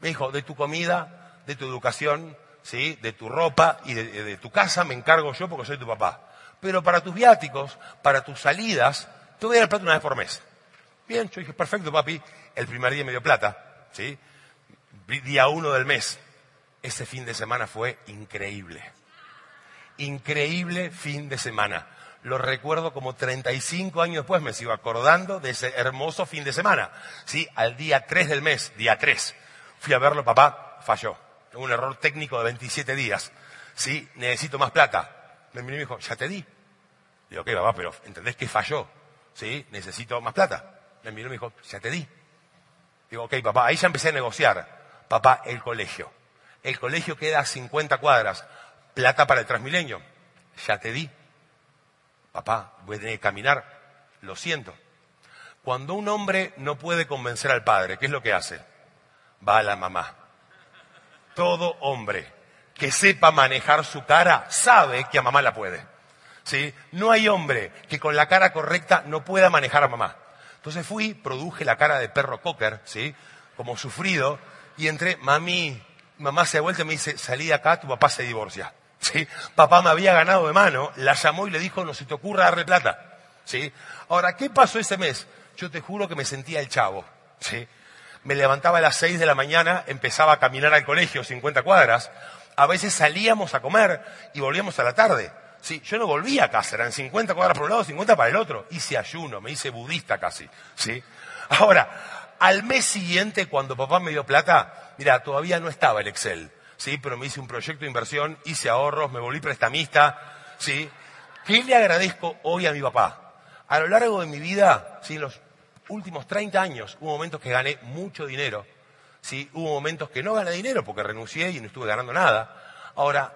B: Me dijo, de tu comida, de tu educación, ¿sí? De tu ropa y de, de tu casa me encargo yo porque soy tu papá. Pero para tus viáticos, para tus salidas, te voy a dar plata una vez por mes. Bien, yo dije, perfecto, papi. El primer día me dio plata, ¿sí? Día uno del mes. Ese fin de semana fue increíble. Increíble fin de semana. Lo recuerdo como 35 años después, me sigo acordando de ese hermoso fin de semana. ¿Sí? Al día 3 del mes, día 3. Fui a verlo, papá, falló. Un error técnico de 27 días. ¿Sí? Necesito más plata. Me miró me dijo, ya te di. Digo, ok, papá, pero ¿entendés que falló? ¿Sí? Necesito más plata. Me miró y me dijo, ya te di. Digo, ok, papá, ahí ya empecé a negociar. Papá, el colegio. El colegio queda a 50 cuadras. Plata para el Transmilenio. Ya te di. Papá, voy a tener que caminar. Lo siento. Cuando un hombre no puede convencer al padre, ¿qué es lo que hace? Va a la mamá. Todo hombre que sepa manejar su cara sabe que a mamá la puede. ¿Sí? No hay hombre que con la cara correcta no pueda manejar a mamá. Entonces fui, produje la cara de perro cocker, ¿sí? Como sufrido, y entré, mami, mamá se ha vuelto y me dice, salí de acá, tu papá se divorcia. ¿Sí? Papá me había ganado de mano, la llamó y le dijo, no se te ocurra darle plata. ¿Sí? Ahora, ¿qué pasó ese mes? Yo te juro que me sentía el chavo. ¿Sí? Me levantaba a las seis de la mañana, empezaba a caminar al colegio, 50 cuadras. A veces salíamos a comer y volvíamos a la tarde. Sí, yo no volvía a casa, eran 50 cuadras por un lado, 50 para el otro. Hice ayuno, me hice budista casi. ¿sí? Ahora, al mes siguiente, cuando papá me dio plata, mira, todavía no estaba el Excel. ¿sí? Pero me hice un proyecto de inversión, hice ahorros, me volví prestamista. ¿sí? ¿Qué le agradezco hoy a mi papá? A lo largo de mi vida, ¿sí? en los últimos 30 años, hubo momentos que gané mucho dinero. ¿Sí? Hubo momentos que no gané dinero porque renuncié y no estuve ganando nada. Ahora,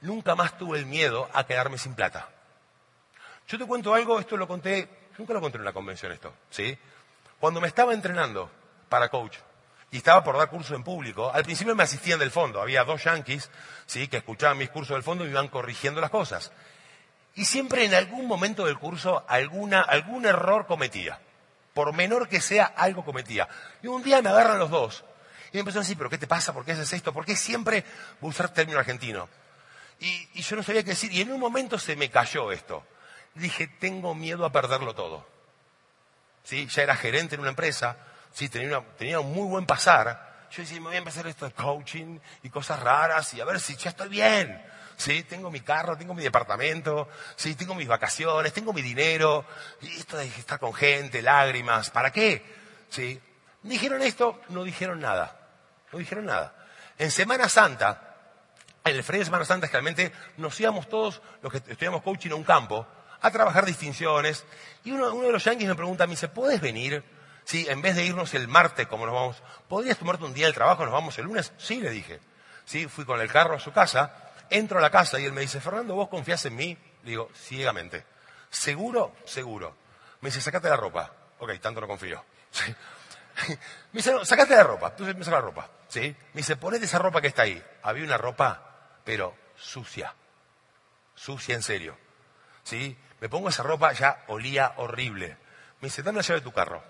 B: nunca más tuve el miedo a quedarme sin plata. Yo te cuento algo, esto lo conté, nunca lo conté en una convención esto, ¿sí? Cuando me estaba entrenando para coach y estaba por dar curso en público, al principio me asistían del fondo, había dos yankees, ¿sí? Que escuchaban mis cursos del fondo y me iban corrigiendo las cosas. Y siempre en algún momento del curso alguna, algún error cometía. Por menor que sea, algo cometía. Y un día me agarran los dos. Y me empezaron a decir, ¿pero qué te pasa? ¿Por qué haces esto? ¿Por qué siempre voy a usar término argentino? Y, yo no sabía qué decir. Y en un momento se me cayó esto. Dije, tengo miedo a perderlo todo. ¿Sí? Ya era gerente en una empresa. ¿Sí? Tenía, una, tenía un muy buen pasar. Yo decía, me voy a empezar esto de coaching y cosas raras y a ver si ya estoy bien. ¿Sí? Tengo mi carro, tengo mi departamento, ¿sí? Tengo mis vacaciones, tengo mi dinero. Y esto de estar con gente, lágrimas, ¿para qué? ¿Sí? Dijeron esto, no dijeron nada. No dijeron nada. En Semana Santa, en el Feria de Semana Santa, realmente nos íbamos todos, los que estudiamos coaching, a un campo, a trabajar distinciones. Y uno, de los yanquis me pregunta, me dice, ¿puedes venir? Sí, en vez de irnos el martes, como nos vamos, ¿podrías tomarte un día del trabajo? ¿Nos vamos el lunes? Sí, le dije. Sí, fui con el carro a su casa, entro a la casa y él me dice, Fernando, ¿vos confías en mí? Le digo, ciegamente. ¿Seguro? Seguro. Me dice, sacate la ropa. Ok, tanto no confío. <laughs> Me dice, no, sacate la ropa. Entonces me saca la ropa. ¿Sí? Me dice, ponete esa ropa que está ahí. Había una ropa, pero sucia. Sucia en serio. ¿Sí? Me pongo esa ropa, ya olía horrible. Me dice, dame la llave de tu carro.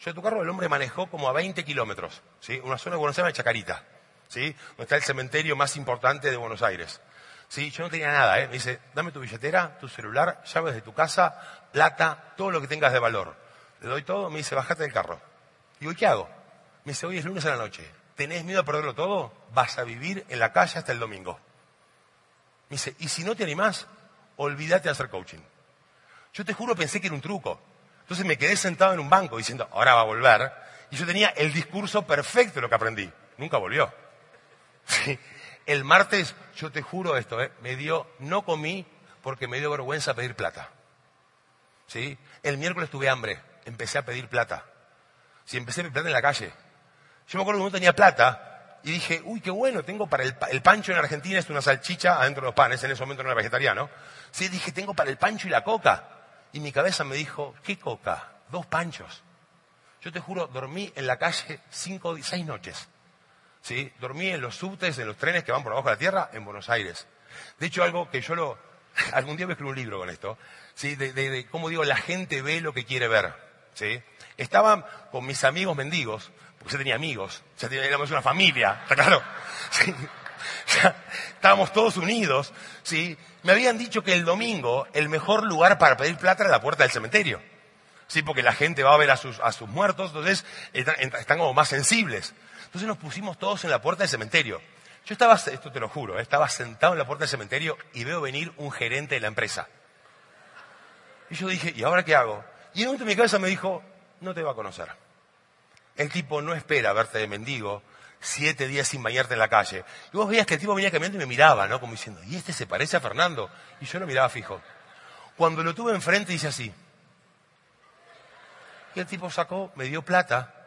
B: Yo de tu carro el hombre manejó como a 20 kilómetros. ¿Sí? Una zona de Buenos Aires, Chacarita. ¿Sí? Donde está el cementerio más importante de Buenos Aires. ¿Sí? Yo no tenía nada, ¿eh? Me dice, dame tu billetera, tu celular, llaves de tu casa, plata, todo lo que tengas de valor. Le doy todo, me dice, bájate del carro. ¿y qué hago? Me dice, hoy es lunes a la noche. ¿Tenés miedo a perderlo todo? Vas a vivir en la calle hasta el domingo. Me dice, y si no te animás, olvídate de hacer coaching. Yo te juro, pensé que era un truco. Entonces me quedé sentado en un banco diciendo, ahora va a volver. Y yo tenía el discurso perfecto de lo que aprendí. Nunca volvió. <laughs> El martes, yo te juro esto, ¿eh? me dio, no comí porque me dio vergüenza pedir plata. ¿Sí? El miércoles tuve hambre, empecé a pedir plata. Sí, empecé a pedir plata en la calle. Yo me acuerdo que no tenía plata y dije, uy, qué bueno, tengo para el, el, pancho en Argentina, es una salchicha adentro de los panes, en ese momento no era vegetariano. Sí, dije, tengo para el pancho y la coca. Y mi cabeza me dijo, ¿qué coca? Dos panchos. Yo te juro, dormí en la calle cinco, seis noches. ¿Sí? Dormí en los subtes, en los trenes que van por abajo de la tierra, en Buenos Aires. De hecho, algo que yo lo... <laughs> Algún día me escribí un libro con esto, ¿sí? De, de, de cómo digo, la gente ve lo que quiere ver. ¿sí? Estaba con mis amigos mendigos, porque yo tenía amigos, ya teníamos una familia, <laughs> ¿está claro? ¿Sí? Estábamos todos unidos, ¿sí? Me habían dicho que el domingo el mejor lugar para pedir plata era la puerta del cementerio. Sí, porque la gente va a ver a sus, a sus muertos, entonces están como más sensibles. Entonces nos pusimos todos en la puerta del cementerio. Yo estaba, esto te lo juro, ¿eh? estaba sentado en la puerta del cementerio y veo venir un gerente de la empresa. Y yo dije, ¿y ahora qué hago? Y en un momento mi cabeza me dijo, no te va a conocer. El tipo no espera verte de mendigo siete días sin bañarte en la calle. Y vos veías que el tipo venía caminando y me miraba, ¿no? Como diciendo, ¿y este se parece a Fernando? Y yo lo miraba fijo. Cuando lo tuve enfrente hice así. Y el tipo sacó, me dio plata.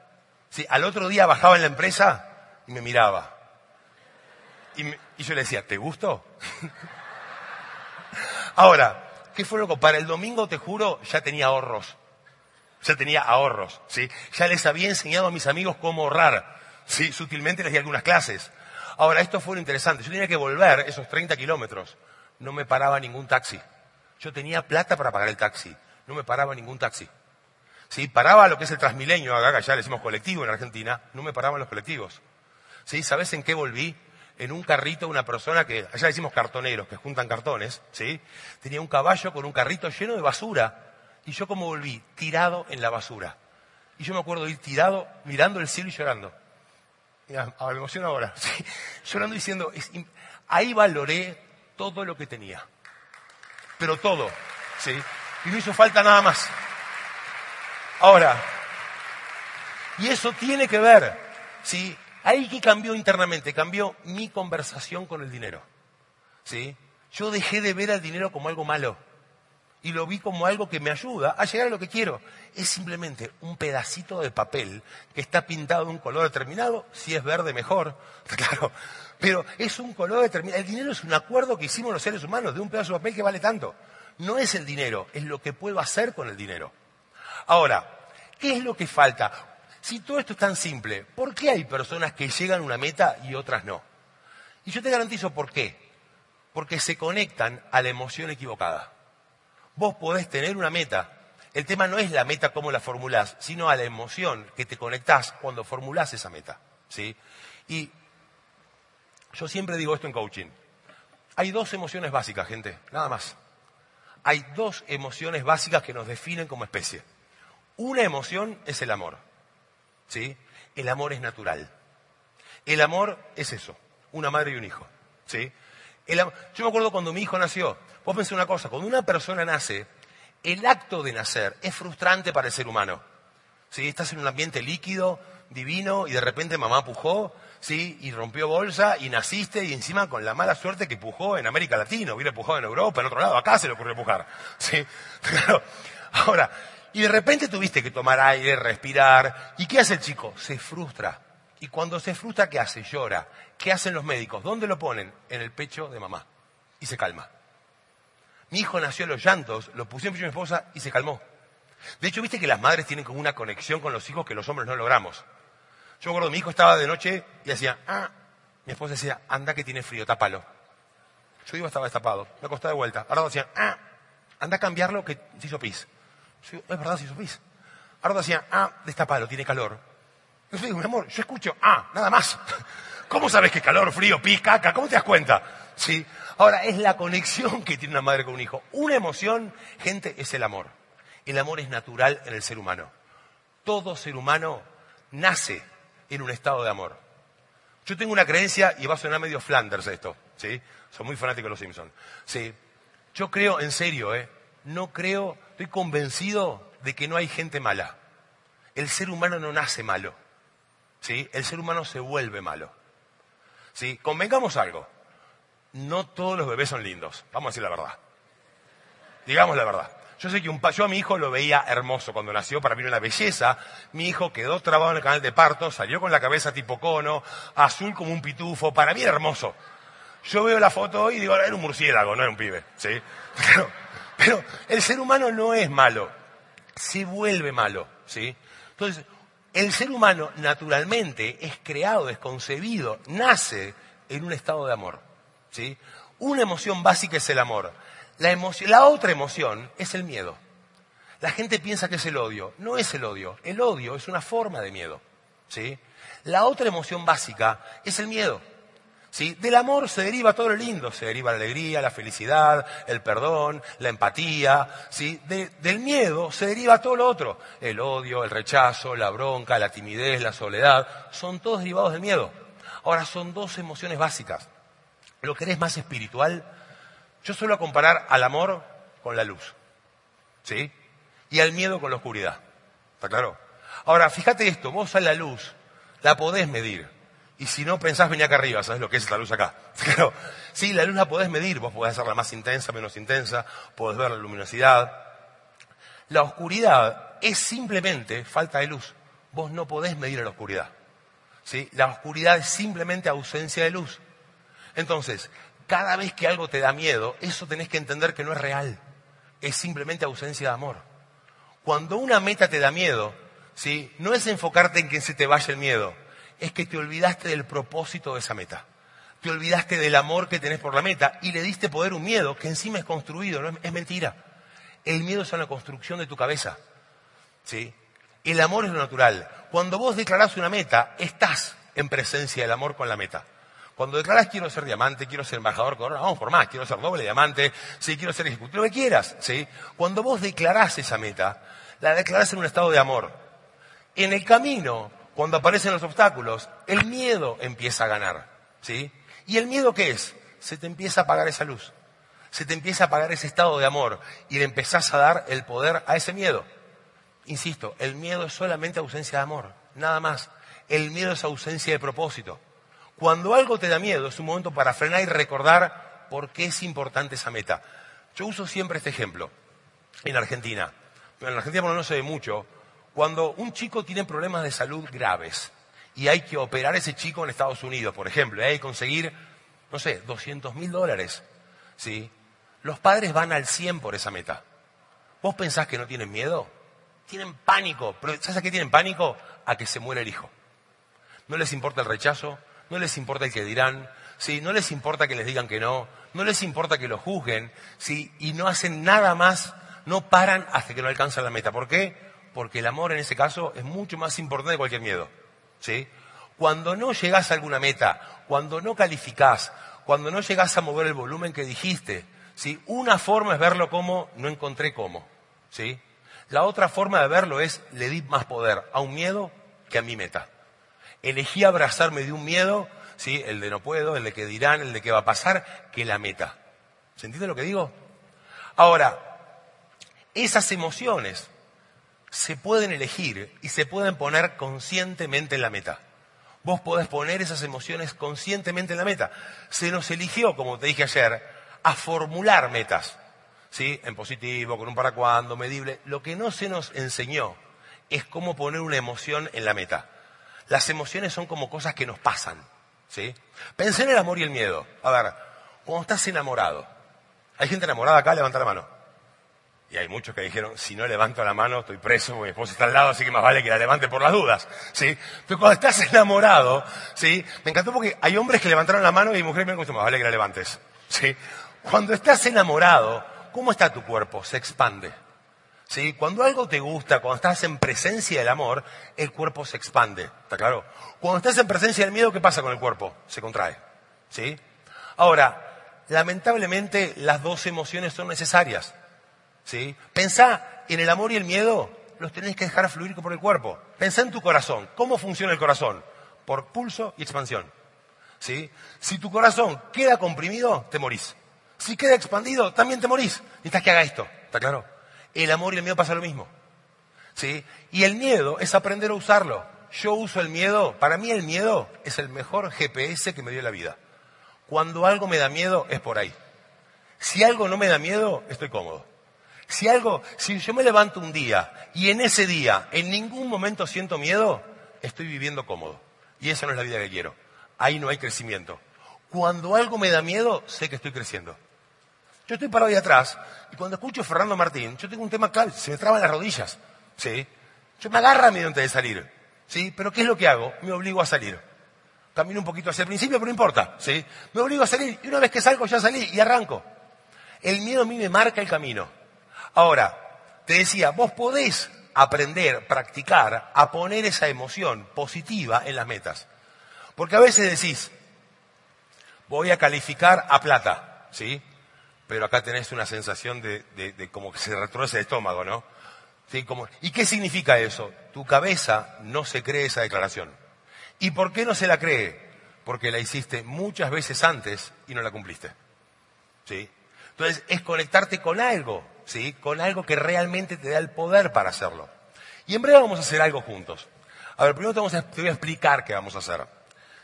B: Sí, al otro día bajaba en la empresa y me miraba. Y, yo le decía, ¿te gustó? <laughs> Ahora, ¿qué fue loco? Para el domingo, te juro, ya tenía ahorros. Ya tenía ahorros, ¿sí? Ya les había enseñado a mis amigos cómo ahorrar, ¿sí? Sutilmente les di algunas clases. Ahora, esto fue lo interesante. Yo tenía que volver esos 30 kilómetros. No me paraba ningún taxi. Yo tenía plata para pagar el taxi. No me paraba ningún taxi. ¿Sí? Paraba lo que es el Transmilenio, acá ya le decimos colectivo en Argentina. No me paraban los colectivos. ¿Sí? ¿Sabes en qué volví? En un carrito, una persona que, allá decimos cartoneros, que juntan cartones, ¿sí? Tenía un caballo con un carrito lleno de basura. Y yo como volví, tirado en la basura. Y yo me acuerdo de ir tirado, mirando el cielo y llorando. Mira, a- me emociono ahora. <laughs> ¿sí? Llorando diciendo, ahí valoré todo lo que tenía. Pero todo, ¿sí? Y no hizo falta nada más. Ahora, y eso tiene que ver, ¿sí? Ahí que cambió internamente, cambió mi conversación con el dinero, ¿sí? Yo dejé de ver al dinero como algo malo y lo vi como algo que me ayuda a llegar a lo que quiero. Es simplemente un pedacito de papel que está pintado de un color determinado, si es verde mejor, <laughs> claro, pero es un color determinado. El dinero es un acuerdo que hicimos los seres humanos de un pedazo de papel que vale tanto. No es el dinero, es lo que puedo hacer con el dinero. Ahora, ¿qué es lo que falta? Si todo esto es tan simple, ¿por qué hay personas que llegan a una meta y otras no? Y yo te garantizo por qué. Porque se conectan a la emoción equivocada. Vos podés tener una meta. El tema no es la meta como la formulás, sino a la emoción que te conectás cuando formulás esa meta. ¿sí? Y yo siempre digo esto en coaching. Hay dos emociones básicas, gente, nada más. Hay dos emociones básicas que nos definen como especie. Una emoción es el amor. ¿sí? El amor es natural. El amor es eso, una madre y un hijo. ¿sí? El yo me acuerdo cuando mi hijo nació, vos pensé una cosa, cuando una persona nace, el acto de nacer es frustrante para el ser humano. ¿sí? Estás en un ambiente líquido, divino, y de repente mamá pujó, ¿sí? y rompió bolsa, y naciste, y encima con la mala suerte que pujó en América Latina, hubiera pujado en Europa, en otro lado, acá se le ocurrió pujar. ¿sí? <laughs> Claro. Ahora, y de repente tuviste que tomar aire, respirar, ¿y qué hace el chico? Se frustra. Y cuando se frustra, ¿qué hace? Llora. ¿Qué hacen los médicos? ¿Dónde lo ponen? En el pecho de mamá. Y se calma. Mi hijo nació en los llantos, lo puse en pecho de mi esposa y se calmó. De hecho, viste que las madres tienen como una conexión con los hijos que los hombres no logramos. Yo me acuerdo, mi hijo estaba de noche y hacía, ah, mi esposa decía, anda que tiene frío, tápalo. Yo iba, estaba destapado, me acostaba de vuelta. Ahora decía, ah, anda a cambiarlo que se hizo pis. Es verdad, hizo pis. Ahora decía, ah, destapalo, tiene calor. Yo digo, mi amor, yo escucho, ah, nada más. <laughs> ¿Cómo sabes que calor, frío, pis, caca? ¿Cómo te das cuenta? Sí. Ahora, es la conexión que tiene una madre con un hijo. Una emoción, gente, es el amor. El amor es natural en el ser humano. Todo ser humano nace en un estado de amor. Yo tengo una creencia, y va a sonar medio Flanders esto, ¿sí? Soy muy fanático de los Simpsons. Sí. Yo creo, en serio, ¿eh? No creo, estoy convencido de que no hay gente mala. El ser humano no nace malo. ¿Sí? El ser humano se vuelve malo. ¿Sí? Convengamos algo. No todos los bebés son lindos. Vamos a decir la verdad. Digamos la verdad. Yo sé que un yo a mi hijo lo veía hermoso cuando nació, para mí era una belleza. Mi hijo quedó trabado en el canal de parto, salió con la cabeza tipo cono, azul como un pitufo, para mí era hermoso. Yo veo la foto y digo, era un murciélago, no era un pibe, ¿sí? <laughs> Pero, Pero el ser humano no es malo, se vuelve malo, ¿sí? Entonces, el ser humano naturalmente es creado, es concebido, nace en un estado de amor, ¿sí? Una emoción básica es el amor. La, la otra emoción es el miedo. La gente piensa que es el odio. No es el odio. El odio es una forma de miedo. ¿sí? La otra emoción básica es el miedo. ¿Sí? Del amor se deriva todo lo lindo. Se deriva la alegría, la felicidad, el perdón, la empatía. ¿sí? del miedo se deriva todo lo otro. El odio, el rechazo, la bronca, la timidez, la soledad. Son todos derivados del miedo. Ahora, son dos emociones básicas. Lo que eres más espiritual, yo suelo comparar al amor con la luz. ¿Sí? y al miedo con la oscuridad. ¿Está claro? Ahora, fíjate esto, vos a la luz la podés medir. Y si no pensás, venía acá arriba, ¿sabes lo que es esta luz acá? <laughs> Claro, sí, la luz la podés medir, vos podés hacerla más intensa, menos intensa, podés ver la luminosidad. La oscuridad es simplemente falta de luz. Vos no podés medir la oscuridad. ¿sí? La oscuridad es simplemente ausencia de luz. Entonces, cada vez que algo te da miedo, eso tenés que entender que no es real. Es simplemente ausencia de amor. Cuando una meta te da miedo, ¿sí? no es enfocarte en que se te vaya el miedo, es que te olvidaste del propósito de esa meta. Te olvidaste del amor que tenés por la meta y le diste poder un miedo que encima es construido, no es, mentira. El miedo es una construcción de tu cabeza. ¿sí? El amor es lo natural. Cuando vos declarás una meta, estás en presencia del amor con la meta. Cuando declaras quiero ser diamante, quiero ser embajador vamos por más, quiero ser doble diamante, sí, quiero ser ejecutivo, lo que quieras, ¿sí? Cuando vos declarás esa meta, la declarás en un estado de amor. En el camino, cuando aparecen los obstáculos, el miedo empieza a ganar, ¿sí? ¿Y el miedo qué es? Se te empieza a apagar esa luz, se te empieza a apagar ese estado de amor y le empezás a dar el poder a ese miedo. Insisto, el miedo es solamente ausencia de amor, nada más. El miedo es ausencia de propósito. Cuando algo te da miedo, es un momento para frenar y recordar por qué es importante esa meta. Yo uso siempre este ejemplo. En Argentina, en Argentina no se ve mucho, cuando un chico tiene problemas de salud graves y hay que operar a ese chico en Estados Unidos, por ejemplo, y hay que conseguir, no sé, 200 mil dólares, ¿sí? Los padres van al 100 por esa meta. ¿Vos pensás que no tienen miedo? Tienen pánico. Pero ¿sabes a qué tienen pánico? A que se muera el hijo. No les importa el rechazo, no les importa el que dirán, ¿sí? no les importa que les digan que no, no les importa que lo juzguen, ¿sí? y no hacen nada más, no paran hasta que no alcanzan la meta. ¿Por qué? Porque el amor en ese caso es mucho más importante que cualquier miedo. ¿sí? Cuando no llegás a alguna meta, cuando no calificás, cuando no llegás a mover el volumen que dijiste, ¿sí? una forma es verlo como no encontré cómo. ¿sí? La otra forma de verlo es le di más poder a un miedo que a mi meta elegí abrazarme de un miedo, ¿sí? el de no puedo, el de que dirán, el de qué va a pasar, que la meta. ¿Se entiende lo que digo? Ahora, esas emociones se pueden elegir y se pueden poner conscientemente en la meta. Vos podés poner esas emociones conscientemente en la meta. Se nos eligió, como te dije ayer, a formular metas. ¿Sí? En positivo, con un para cuándo, medible. Lo que no se nos enseñó es cómo poner una emoción en la meta. Las emociones son como cosas que nos pasan. ¿sí? Pensé en el amor y el miedo. A ver, cuando estás enamorado, ¿hay gente enamorada acá? Levanta la mano. Y hay muchos que dijeron, si no levanto la mano, estoy preso, mi esposa está al lado, así que más vale que la levante por las dudas. ¿sí? Pero cuando estás enamorado, ¿sí? me encantó porque hay hombres que levantaron la mano y mujeres me dijeron, más vale que la levantes. ¿sí? Cuando estás enamorado, ¿cómo está tu cuerpo? Se expande. ¿Sí? Cuando algo te gusta, cuando estás en presencia del amor, el cuerpo se expande. ¿Está claro? Cuando estás en presencia del miedo, ¿qué pasa con el cuerpo? Se contrae. ¿Sí? Ahora, lamentablemente las dos emociones son necesarias. ¿Sí? Pensá en el amor y el miedo, los tenés que dejar fluir por el cuerpo. Pensá en tu corazón. ¿Cómo funciona el corazón? Por pulso y expansión. Si tu corazón queda comprimido, te morís. Si queda expandido, también te morís. Necesitas que haga esto. ¿Está claro? El amor y el miedo pasa lo mismo. ¿Sí? Y el miedo es aprender a usarlo. Yo uso el miedo, para mí el miedo es el mejor GPS que me dio la vida. Cuando algo me da miedo, es por ahí. Si algo no me da miedo, estoy cómodo. Si algo, si yo me levanto un día y en ese día en ningún momento siento miedo, estoy viviendo cómodo. Y esa no es la vida que quiero. Ahí no hay crecimiento. Cuando algo me da miedo, sé que estoy creciendo. Yo estoy parado ahí atrás y cuando escucho a Fernando Martín, yo tengo un tema clave, se me traban las rodillas. ¿sí? Yo me agarra miedo antes de salir. ¿sí? Pero ¿qué es lo que hago? Me obligo a salir. Camino un poquito hacia el principio, pero no importa. ¿sí? Me obligo a salir y una vez que salgo ya salí y arranco. El miedo a mí me marca el camino. Ahora, te decía, vos podés aprender, practicar, a poner esa emoción positiva en las metas. Porque a veces decís, voy a calificar a plata, ¿sí? Pero acá tenés una sensación de, de, de como que se retrocede el estómago, ¿no? ¿Sí? ¿Y qué significa eso? Tu cabeza no se cree esa declaración. ¿Y por qué no se la cree? Porque la hiciste muchas veces antes y no la cumpliste. ¿Sí? Entonces, es conectarte con algo, ¿sí? Con algo que realmente te da el poder para hacerlo. Y en breve vamos a hacer algo juntos. A ver, primero te, vamos a- te voy a explicar qué vamos a hacer.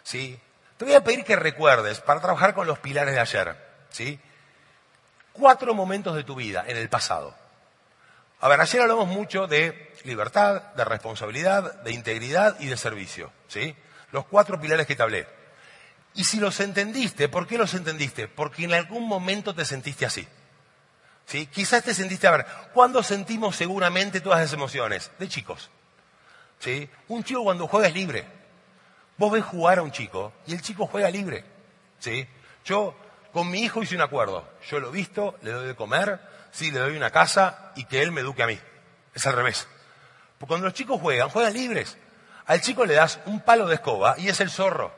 B: ¿Sí? Te voy a pedir que recuerdes, para trabajar con los pilares de ayer, ¿sí? Cuatro momentos de tu vida en el pasado. A ver, ayer hablamos mucho de libertad, de responsabilidad, de integridad y de servicio, ¿sí? Los cuatro pilares que te hablé. Y si los entendiste, ¿por qué los entendiste? Porque en algún momento te sentiste así. ¿Sí? Quizás te sentiste, a ver, ¿cuándo sentimos seguramente todas esas emociones? De chicos. ¿Sí? Un chico cuando juega es libre. Vos ves jugar a un chico y el chico juega libre. ¿Sí? Yo con mi hijo hice un acuerdo. Yo lo visto, le doy de comer, sí, le doy una casa y que él me eduque a mí. Es al revés. Porque cuando los chicos juegan, juegan libres. Al chico le das un palo de escoba y es el zorro.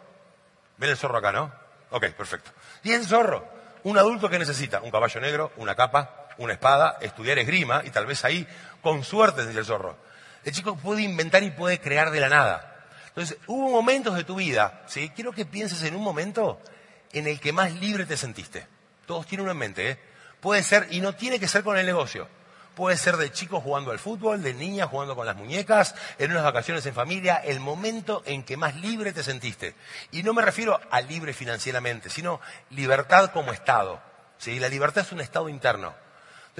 B: ¿Ven el zorro acá, no? Ok, perfecto. Y es el zorro. Un adulto que necesita un caballo negro, una capa, una espada, estudiar esgrima y tal vez ahí, con suerte, dice el zorro. El chico puede inventar y puede crear de la nada. Entonces, hubo momentos de tu vida, ¿sí? Quiero que pienses en un momento en el que más libre te sentiste. Todos tienen uno en mente, ¿eh? Puede ser, y no tiene que ser con el negocio. Puede ser de chicos jugando al fútbol, de niñas jugando con las muñecas, en unas vacaciones en familia, el momento en que más libre te sentiste. Y no me refiero a libre financieramente, sino libertad como estado. ¿sí? La libertad es un estado interno.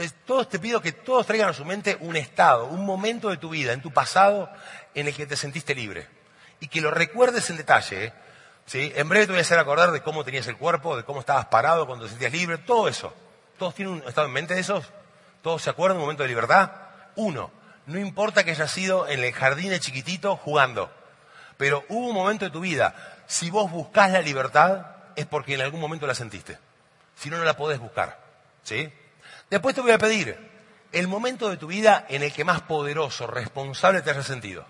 B: Entonces, todos te pido que todos traigan a su mente un estado, un momento de tu vida, en tu pasado, en el que te sentiste libre. Y que lo recuerdes en detalle. ¿eh? En breve te voy a hacer acordar de cómo tenías el cuerpo, de cómo estabas parado cuando te sentías libre, todo eso. ¿Todos tienen un estado en mente de esos? ¿Todos se acuerdan de un momento de libertad? Uno, no importa que hayas sido en el jardín de chiquitito jugando, pero hubo un momento de tu vida, si vos buscás la libertad, es porque en algún momento la sentiste. Si no, no la podés buscar. ¿Sí? Después te voy a pedir el momento de tu vida en el que más poderoso, responsable te hayas sentido.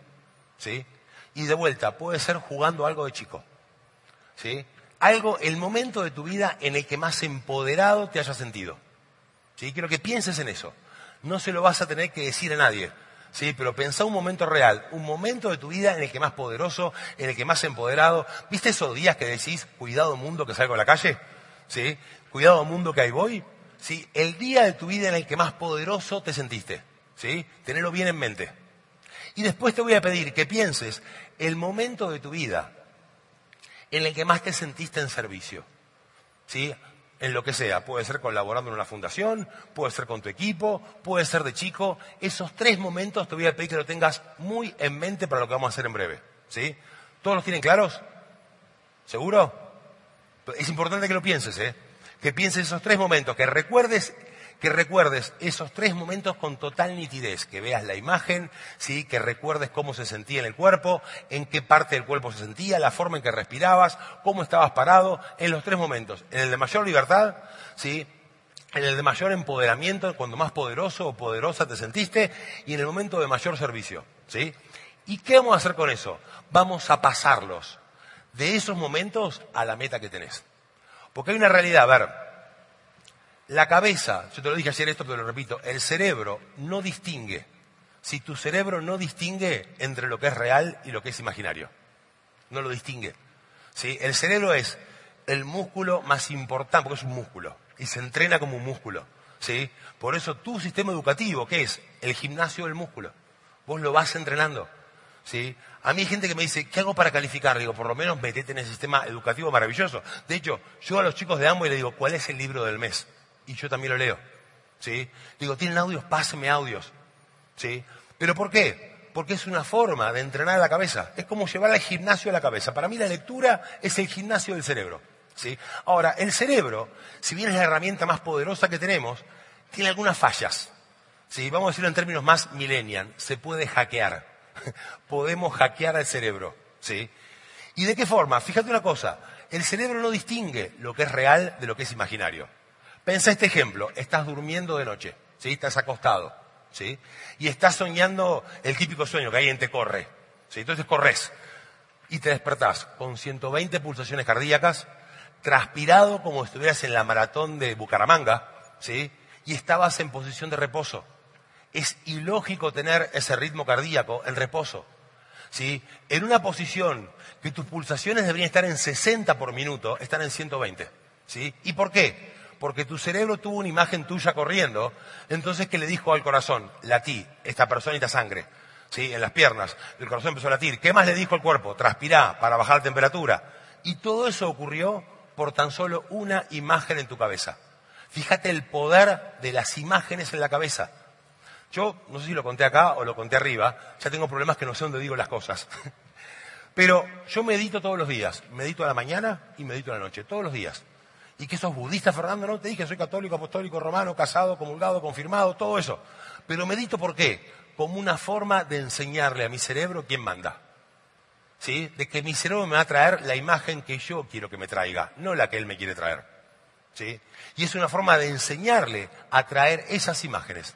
B: ¿Sí? Y de vuelta, puede ser jugando algo de chico. ¿Sí? Algo, el momento de tu vida en el que más empoderado te hayas sentido. ¿Sí? Quiero que pienses en eso. No se lo vas a tener que decir a nadie. ¿Sí? Pero pensá un momento real, un momento de tu vida en el que más poderoso, en el que más empoderado. ¿Viste esos días que decís, cuidado mundo que salgo a la calle? ¿Sí? Cuidado mundo que ahí voy. ¿Sí? El día de tu vida en el que más poderoso te sentiste. ¿Sí? Tenerlo bien en mente. Y después te voy a pedir que pienses el momento de tu vida en el que más te sentiste en servicio. ¿Sí? En lo que sea. Puede ser colaborando en una fundación, puede ser con tu equipo, puede ser de chico. Esos tres momentos te voy a pedir que lo tengas muy en mente para lo que vamos a hacer en breve. ¿Sí? ¿Todos los tienen claros? ¿Seguro? Es importante que lo pienses, ¿eh? Que pienses esos tres momentos, que recuerdes que recuerdes esos tres momentos con total nitidez, que veas la imagen, ¿sí? que recuerdes cómo se sentía en el cuerpo, en qué parte del cuerpo se sentía, la forma en que respirabas, cómo estabas parado, en los tres momentos. En el de mayor libertad, ¿sí? en el de mayor empoderamiento, cuando más poderoso o poderosa te sentiste, y en el momento de mayor servicio. ¿sí? ¿Y qué vamos a hacer con eso? Vamos a pasarlos de esos momentos a la meta que tenés. Porque hay una realidad, a ver, la cabeza, yo te lo dije ayer esto, pero lo repito, el cerebro no distingue. Si tu cerebro no distingue entre lo que es real y lo que es imaginario. No lo distingue. ¿Sí? El cerebro es el músculo más importante, porque es un músculo, y se entrena como un músculo. ¿Sí? Por eso tu sistema educativo, que es el gimnasio del músculo, vos lo vas entrenando. ¿Sí? A mí hay gente que me dice, ¿qué hago para calificar? Digo, por lo menos metete en el sistema educativo maravilloso. De hecho, yo a los chicos de Amway le digo, ¿cuál es el libro del mes? y yo también lo leo. ¿sí? Digo, ¿tienen audios? Pásenme audios. ¿sí? ¿Pero por qué? Porque es una forma de entrenar la cabeza. Es como llevar al gimnasio a la cabeza. Para mí la lectura es el gimnasio del cerebro. ¿sí? Ahora, el cerebro, si bien es la herramienta más poderosa que tenemos, tiene algunas fallas. ¿sí? Vamos a decirlo en términos más millennial, se puede hackear. <laughs> Podemos hackear al cerebro. ¿sí? ¿Y de qué forma? Fíjate una cosa, el cerebro no distingue lo que es real de lo que es imaginario. Pensa este ejemplo, estás durmiendo de noche, ¿sí? estás acostado, ¿sí? y estás soñando el típico sueño que alguien te corre. ¿sí? Entonces corres y te despertás con 120 pulsaciones cardíacas, transpirado como si estuvieras en la maratón de Bucaramanga, ¿sí? y estabas en posición de reposo. Es ilógico tener ese ritmo cardíaco en reposo. ¿sí? En una posición que tus pulsaciones deberían estar en 60 por minuto, están en 120. ¿sí? ¿Y por qué? Porque tu cerebro tuvo una imagen tuya corriendo, entonces que le dijo al corazón, latí, esta persona necesita sangre, ¿sí? en las piernas, el corazón empezó a latir. ¿Qué más le dijo el cuerpo? Transpirá para bajar la temperatura. Y todo eso ocurrió por tan solo una imagen en tu cabeza. Fíjate el poder de las imágenes en la cabeza. Yo, no sé si lo conté acá o lo conté arriba, ya tengo problemas que no sé dónde digo las cosas. <laughs> Pero yo medito todos los días, medito a la mañana y medito a la noche, todos los días. ¿Y que sos budista, Fernando? No, te dije, soy católico, apostólico, romano, casado, comulgado, confirmado, todo eso. Pero medito ¿por qué? Como una forma de enseñarle a mi cerebro quién manda. ¿Sí? De que mi cerebro me va a traer la imagen que yo quiero que me traiga, no la que él me quiere traer. ¿Sí? Y es una forma de enseñarle a traer esas imágenes.